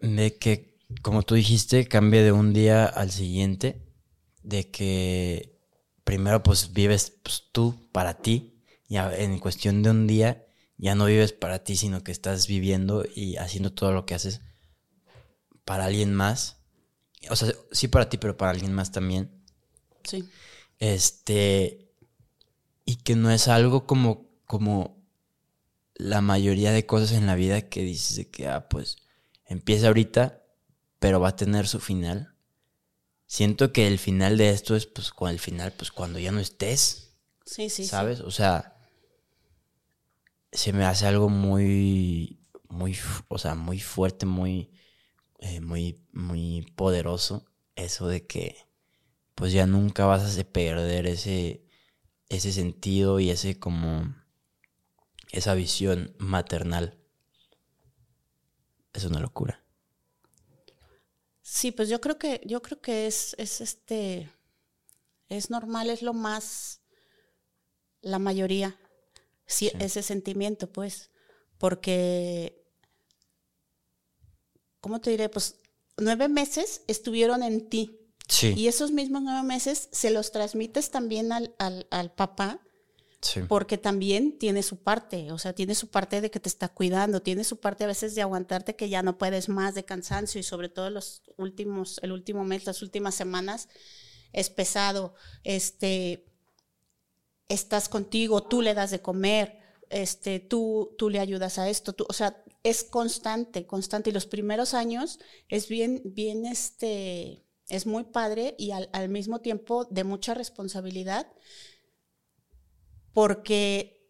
de que, como tú dijiste, cambie de un día al siguiente, de que primero pues vives pues, tú para ti, y en cuestión de un día ya no vives para ti, sino que estás viviendo y haciendo todo lo que haces para alguien más o sea, sí para ti, pero para alguien más también. Sí. Este, y que no es algo como, como la mayoría de cosas en la vida que dices de que, ah, pues, empieza ahorita, pero va a tener su final. Siento que el final de esto es, pues, con el final, pues, cuando ya no estés. Sí, sí. ¿Sabes? O sea, se me hace algo muy, muy, o sea, muy fuerte, muy, eh, muy, muy poderoso eso de que pues ya nunca vas a perder ese, ese sentido y ese como esa visión maternal. Es una locura. Sí, pues yo creo que, yo creo que es, es este, es normal, es lo más, la mayoría, sí. ese sentimiento, pues, porque ¿cómo te diré? Pues nueve meses estuvieron en ti. Sí. Y esos mismos nueve meses se los transmites también al, papá. Sí. Porque también tiene su parte, o sea, tiene su parte de que te está cuidando, tiene su parte a veces de aguantarte que ya no puedes más de cansancio y sobre todo los últimos, el último mes, las últimas semanas es pesado. Este, estás contigo, tú le das de comer, este, tú, tú le ayudas a esto, tú, o sea, es constante, constante. Y los primeros años es bien, bien, este, es muy padre y al, mismo tiempo de mucha responsabilidad, porque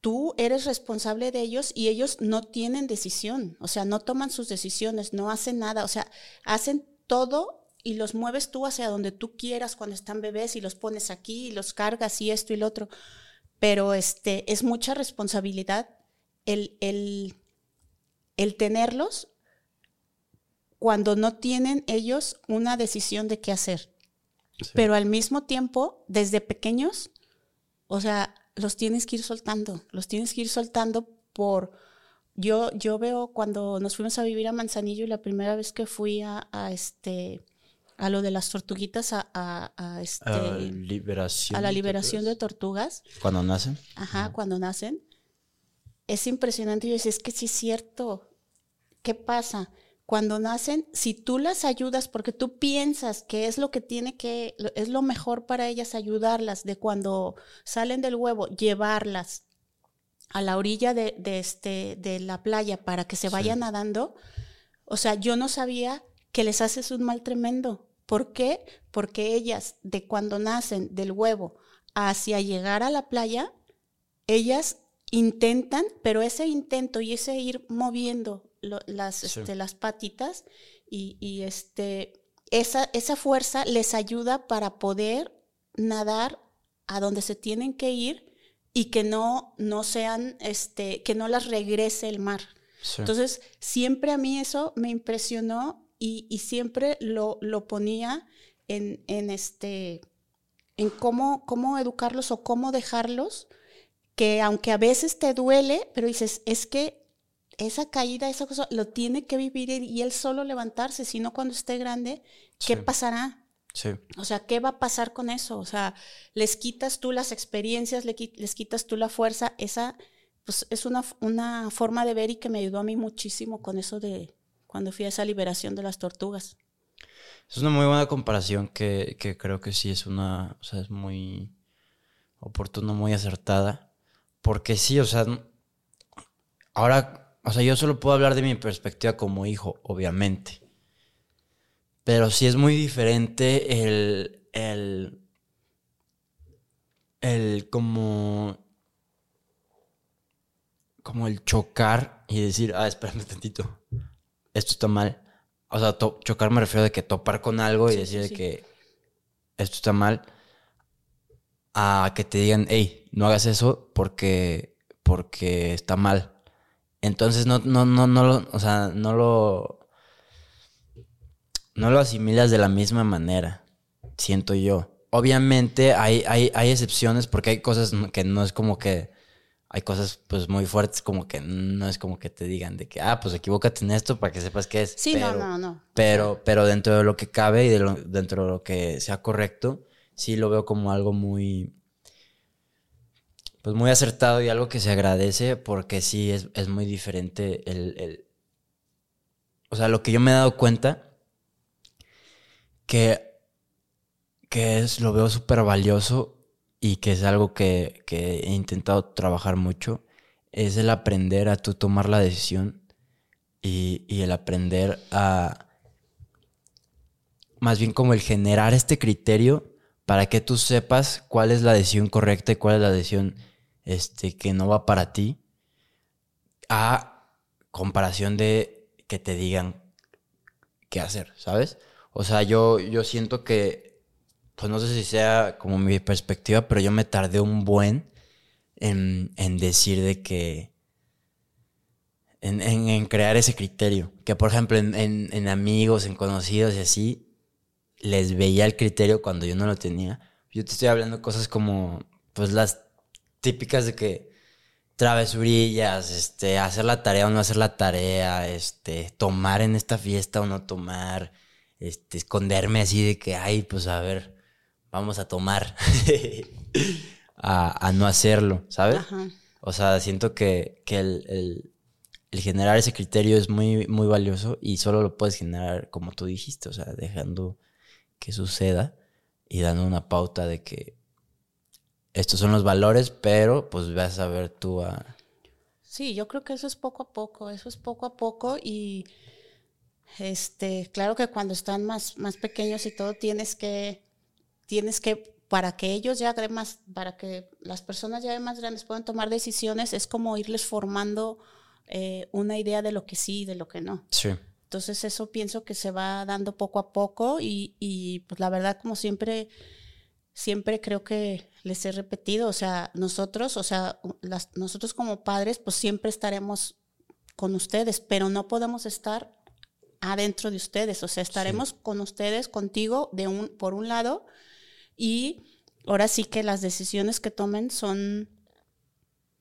tú eres responsable de ellos y ellos no tienen decisión, o sea, no toman sus decisiones, no hacen nada, o sea, hacen todo y los mueves tú hacia donde tú quieras cuando están bebés y los pones aquí y los cargas y esto y lo otro. Pero este, es mucha responsabilidad el, el el tenerlos cuando no tienen ellos una decisión de qué hacer. Pero al mismo tiempo, desde pequeños, o sea, los tienes que ir soltando, los tienes que ir soltando por... Yo, yo veo cuando nos fuimos a vivir a Manzanillo y la primera vez que fui a, este a lo de las tortuguitas a, a, este, liberación a la liberación de tortugas. Cuando nacen. Ajá, cuando nacen es impresionante. Yo decía, es que sí es cierto. ¿Qué pasa? Cuando nacen, si tú las ayudas porque tú piensas que es lo que tiene que, es lo mejor para ellas ayudarlas, de cuando salen del huevo, llevarlas a la orilla de, este, de la playa para que se vayan nadando, o sea, yo no sabía que les haces un mal tremendo. ¿Por qué? Porque ellas, de cuando nacen del huevo hacia llegar a la playa, ellas intentan, pero ese intento y ese ir moviendo las, este, las patitas y, este, esa, esa fuerza les ayuda para poder nadar a donde se tienen que ir y que no, no sean, este, que no las regrese el mar. Entonces, siempre a mí eso me impresionó y, siempre lo, lo ponía en, en, este, en cómo, cómo educarlos o cómo dejarlos, que aunque a veces te duele, pero dices, es que esa caída, esa cosa, lo tiene que vivir y él solo levantarse, si no cuando esté grande, ¿qué pasará? Sí. O sea, ¿qué va a pasar con eso? O sea, les quitas tú las experiencias, les quitas tú la fuerza, esa pues es una, una forma de ver y que me ayudó a mí muchísimo con eso de cuando fui a esa liberación de las tortugas. Es una muy buena comparación que, que creo que sí es una, o sea, es muy oportuna, muy acertada. Porque sí, o sea, ahora, o sea, yo solo puedo hablar de mi perspectiva como hijo, obviamente. Pero sí es muy diferente el, el, el como, como el chocar y decir, ah, espérame tantito, esto está mal. O sea, chocar me refiero de que topar con algo y decir que esto está mal. A que te digan, hey, no hagas eso porque, porque está mal. Entonces no, no, no, no lo, o sea, no lo, no lo asimilas de la misma manera, siento yo. Obviamente hay, hay, hay excepciones porque hay cosas que no es como que hay cosas pues muy fuertes como que no es como que te digan de que, ah, pues equivócate en esto para que sepas qué es. Sí, no, no, no. Pero, pero dentro de lo que cabe y dentro de lo que sea correcto, sí lo veo como algo muy, pues muy acertado y algo que se agradece porque sí es, es muy diferente el, el, o sea, lo que yo me he dado cuenta que, que es, lo veo súper valioso y que es algo que, he intentado trabajar mucho, es el aprender a tú tomar la decisión y, el aprender a, más bien como el generar este criterio para que tú sepas cuál es la decisión correcta y cuál es la decisión este, que no va para ti, a comparación de que te digan qué hacer, ¿sabes? O sea, yo, yo siento que pues no sé si sea como mi perspectiva, pero yo me tardé un buen en, decir de que, en, crear ese criterio. Que por ejemplo en, amigos, en conocidos y así, les veía el criterio cuando yo no lo tenía. Yo te estoy hablando cosas como, pues las típicas de que travesurillas, este, hacer la tarea o no hacer la tarea, este, tomar en esta fiesta o no tomar, este, esconderme así de que, ay, pues a ver, vamos a tomar a, no hacerlo, ¿sabes? O sea, siento que, el, generar ese criterio es muy, muy valioso y solo lo puedes generar como tú dijiste, o sea, dejando que suceda y dando una pauta de que estos son los valores, pero pues vas a ver tú a... Sí, yo creo que eso es poco a poco, eso es poco a poco y este, claro que cuando están más, más pequeños y todo tienes que tienes que, para que ellos ya más, para que las personas ya más grandes puedan tomar decisiones, es como irles formando eh, una idea de lo que sí y de lo que no. Sí. Entonces eso pienso que se va dando poco a poco y, y pues la verdad como siempre, siempre creo que les he repetido, o sea, nosotros, o sea, las, nosotros como padres pues siempre estaremos con ustedes, pero no podemos estar adentro de ustedes, o sea, estaremos con ustedes, contigo, de un, por un lado, y ahora sí que las decisiones que tomen son,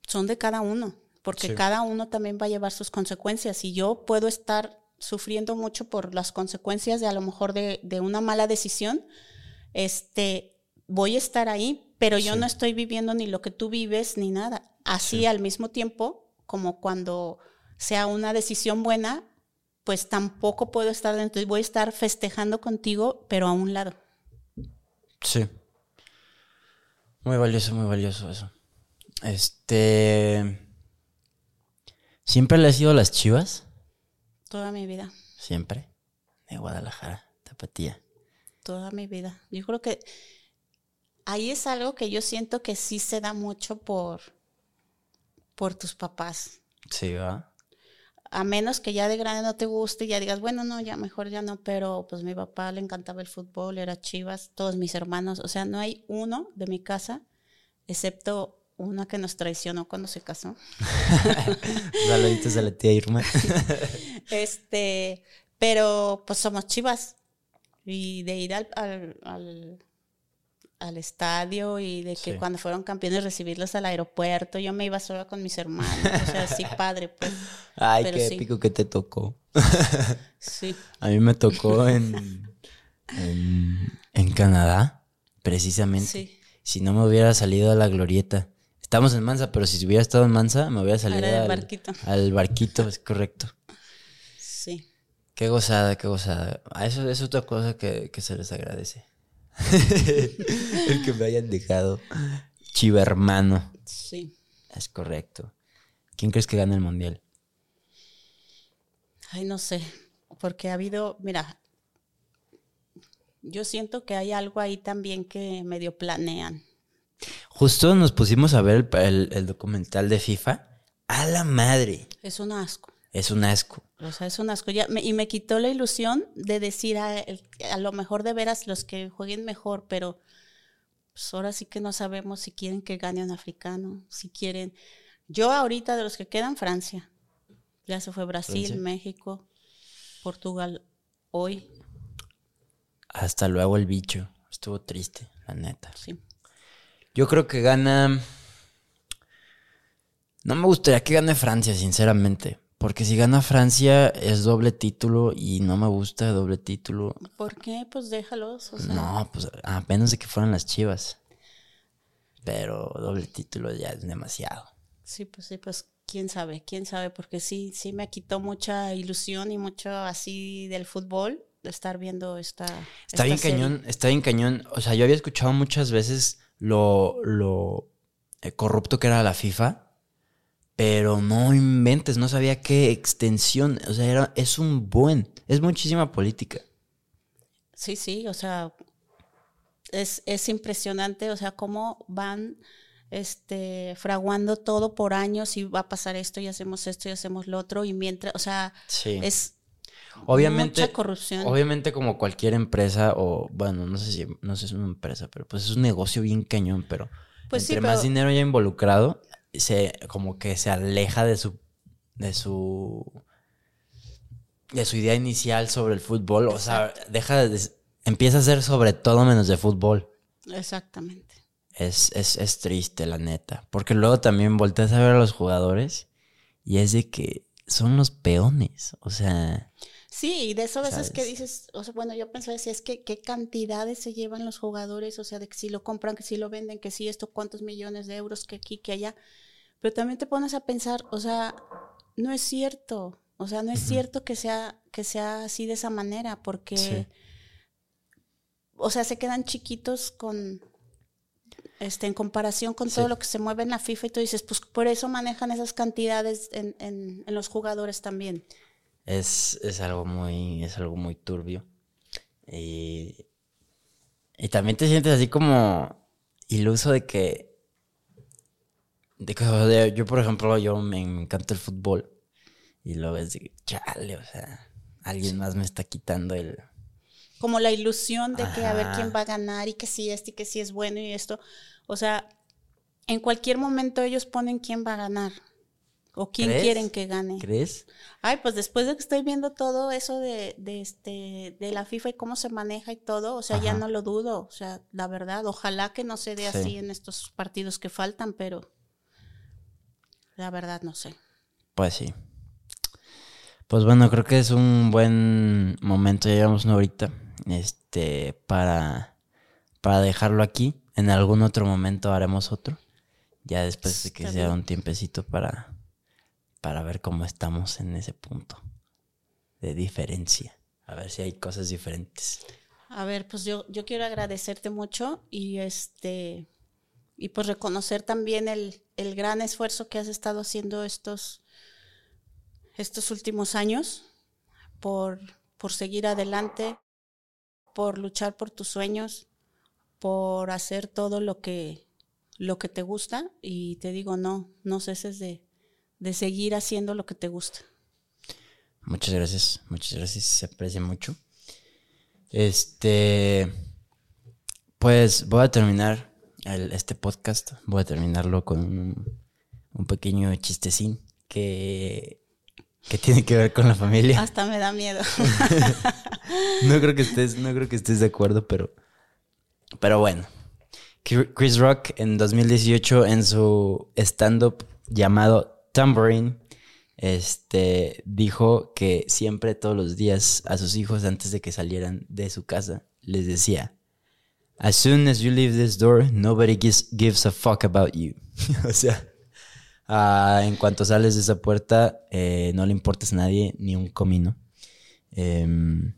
son de cada uno, porque cada uno también va a llevar sus consecuencias y yo puedo estar sufriendo mucho por las consecuencias de a lo mejor de, una mala decisión, este, voy a estar ahí, pero yo no estoy viviendo ni lo que tú vives ni nada. Así al mismo tiempo, como cuando sea una decisión buena, pues tampoco puedo estar dentro y voy a estar festejando contigo, pero a un lado. Sí. Muy valioso, muy valioso eso. Este. ¿Siempre le has ido a las chivas? Toda mi vida. Siempre. De Guadalajara, Tapatía. Toda mi vida. Yo creo que ahí es algo que yo siento que sí se da mucho por, por tus papás. Sí, va a menos que ya de grande no te guste y ya digas, bueno, no, ya mejor ya no, pero pues mi papá le encantaba el fútbol, era chivas, todos mis hermanos, o sea, no hay uno de mi casa, excepto una que nos traicionó cuando se casó. Saluditos a la tía Irma. este, Pero pues somos chivas. Y de ir al, al, estadio y de que cuando fueron campeones recibirlos al aeropuerto, yo me iba sola con mis hermanos. O sea, sí, padre, pues. Ay, qué épico que te tocó. sí. A mí me tocó en, en, Canadá, precisamente. Sí. Si no me hubiera salido a la glorieta. Estamos en Mansa, pero si hubiera estado en Mansa, me hubiera salido al barquito. Al barquito, es correcto. Sí. Qué gozada, qué gozada. A eso es otra cosa que, se les agradece. El que me hayan dejado chiva hermano. Sí. Es correcto. ¿Quién crees que gane el mundial? Ay, no sé. Porque ha habido, mira, yo siento que hay algo ahí también que medio planean. Justo nos pusimos a ver el, documental de FIFA. A la madre. Es un asco. Es un asco. O sea, es un asco. y me quitó la ilusión de decir a, a, lo mejor de veras los que jueguen mejor, pero pues ahora sí que no sabemos si quieren que gane un africano, si quieren. Yo ahorita de los que quedan, Francia. Ya se fue Brasil, México, Portugal, hoy. Hasta luego el bicho. Estuvo triste, la neta. Sí. Yo creo que gana. No me gustaría que gane Francia, sinceramente. Porque si gana Francia es doble título y no me gusta doble título. ¿Por qué? Pues déjalos. No, pues apenas de que fueran las chivas. Pero doble título ya es demasiado. Sí, pues sí, pues quién sabe, quién sabe, porque sí, sí me quitó mucha ilusión y mucho así del fútbol de estar viendo esta. Está bien cañón, está bien cañón. O sea, yo había escuchado muchas veces lo, lo eh, corrupto que era la FIFA, pero no inventes, no sabía qué extensión, o sea, era, es un buen, es muchísima política. Sí, sí, o sea, es, es impresionante, o sea, cómo van este, fraguando todo por años y va a pasar esto y hacemos esto y hacemos lo otro y mientras, o sea, es Obviamente, mucha corrupción. Obviamente como cualquier empresa o, bueno, no sé si no sé si es una empresa, pero pues es un negocio bien cañón, pero pues entre más dinero ya involucrado, se como que se aleja de su de su de su idea inicial sobre el fútbol, o sea, deja de, empieza a ser sobre todo menos de fútbol. Exactamente. Es, es, es triste, la neta. Porque luego también volteas a ver a los jugadores y es de que son los peones. O sea. Sí, y de eso a veces que dices, o sea, bueno, yo pensaba, si es que qué cantidades se llevan los jugadores, o sea, de que si lo compran, que si lo venden, que si esto, cuántos millones de euros, que aquí, que allá. Pero también te pones a pensar, o sea, no es cierto, o sea, no es cierto que sea, que sea así de esa manera, porque, o sea, se quedan chiquitos con, este, en comparación con todo lo que se mueve en la FIFA y tú dices, pues por eso manejan esas cantidades en, en, en los jugadores también. Es, es, algo muy, es algo muy turbio. Y, y también te sientes así como iluso de que, de yo por ejemplo, yo me encanta el fútbol y lo ves de chale, o sea, alguien más me está quitando el, como la ilusión de que a ver quién va a ganar y que sí este y que sí es bueno y esto. O sea, en cualquier momento ellos ponen quién va a ganar o quién quieren que gane. ¿Crees? Ay, pues después de que estoy viendo todo eso de, de, este, de la FIFA y cómo se maneja y todo, o sea, ya no lo dudo. O sea, la verdad, ojalá que no se dé así en estos partidos que faltan, pero la verdad no sé. Pues sí. Pues bueno, creo que es un buen momento, ya llevamos una horita, este, para, para dejarlo aquí. En algún otro momento haremos otro. Ya después de que sea un tiempecito para, para ver cómo estamos en ese punto de diferencia. A ver si hay cosas diferentes. A ver, pues yo, yo quiero agradecerte mucho y este y pues reconocer también el, el gran esfuerzo que has estado haciendo estos, estos últimos años por, por seguir adelante, por luchar por tus sueños, por hacer todo lo que, lo que te gusta y te digo, no, no ceses de, de seguir haciendo lo que te gusta. Muchas gracias, muchas gracias, se aprecia mucho. Este, pues voy a terminar este podcast, voy a terminarlo con un, un pequeño chistecín que ¿Qué tiene que ver con la familia? Hasta me da miedo. no creo que estés, no creo que estés de acuerdo, pero, pero bueno. Chris Rock en 2018 en su stand-up llamado Tambourine, este, dijo que siempre todos los días a sus hijos antes de que salieran de su casa les decía, As soon as you leave this door, nobody gives, a fuck about you. o sea, ah, en cuanto sales de esa puerta, eh, no le importas a nadie ni un comino. Em,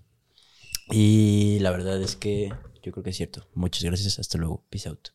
y la verdad es que yo creo que es cierto. Muchas gracias. Hasta luego. Peace out.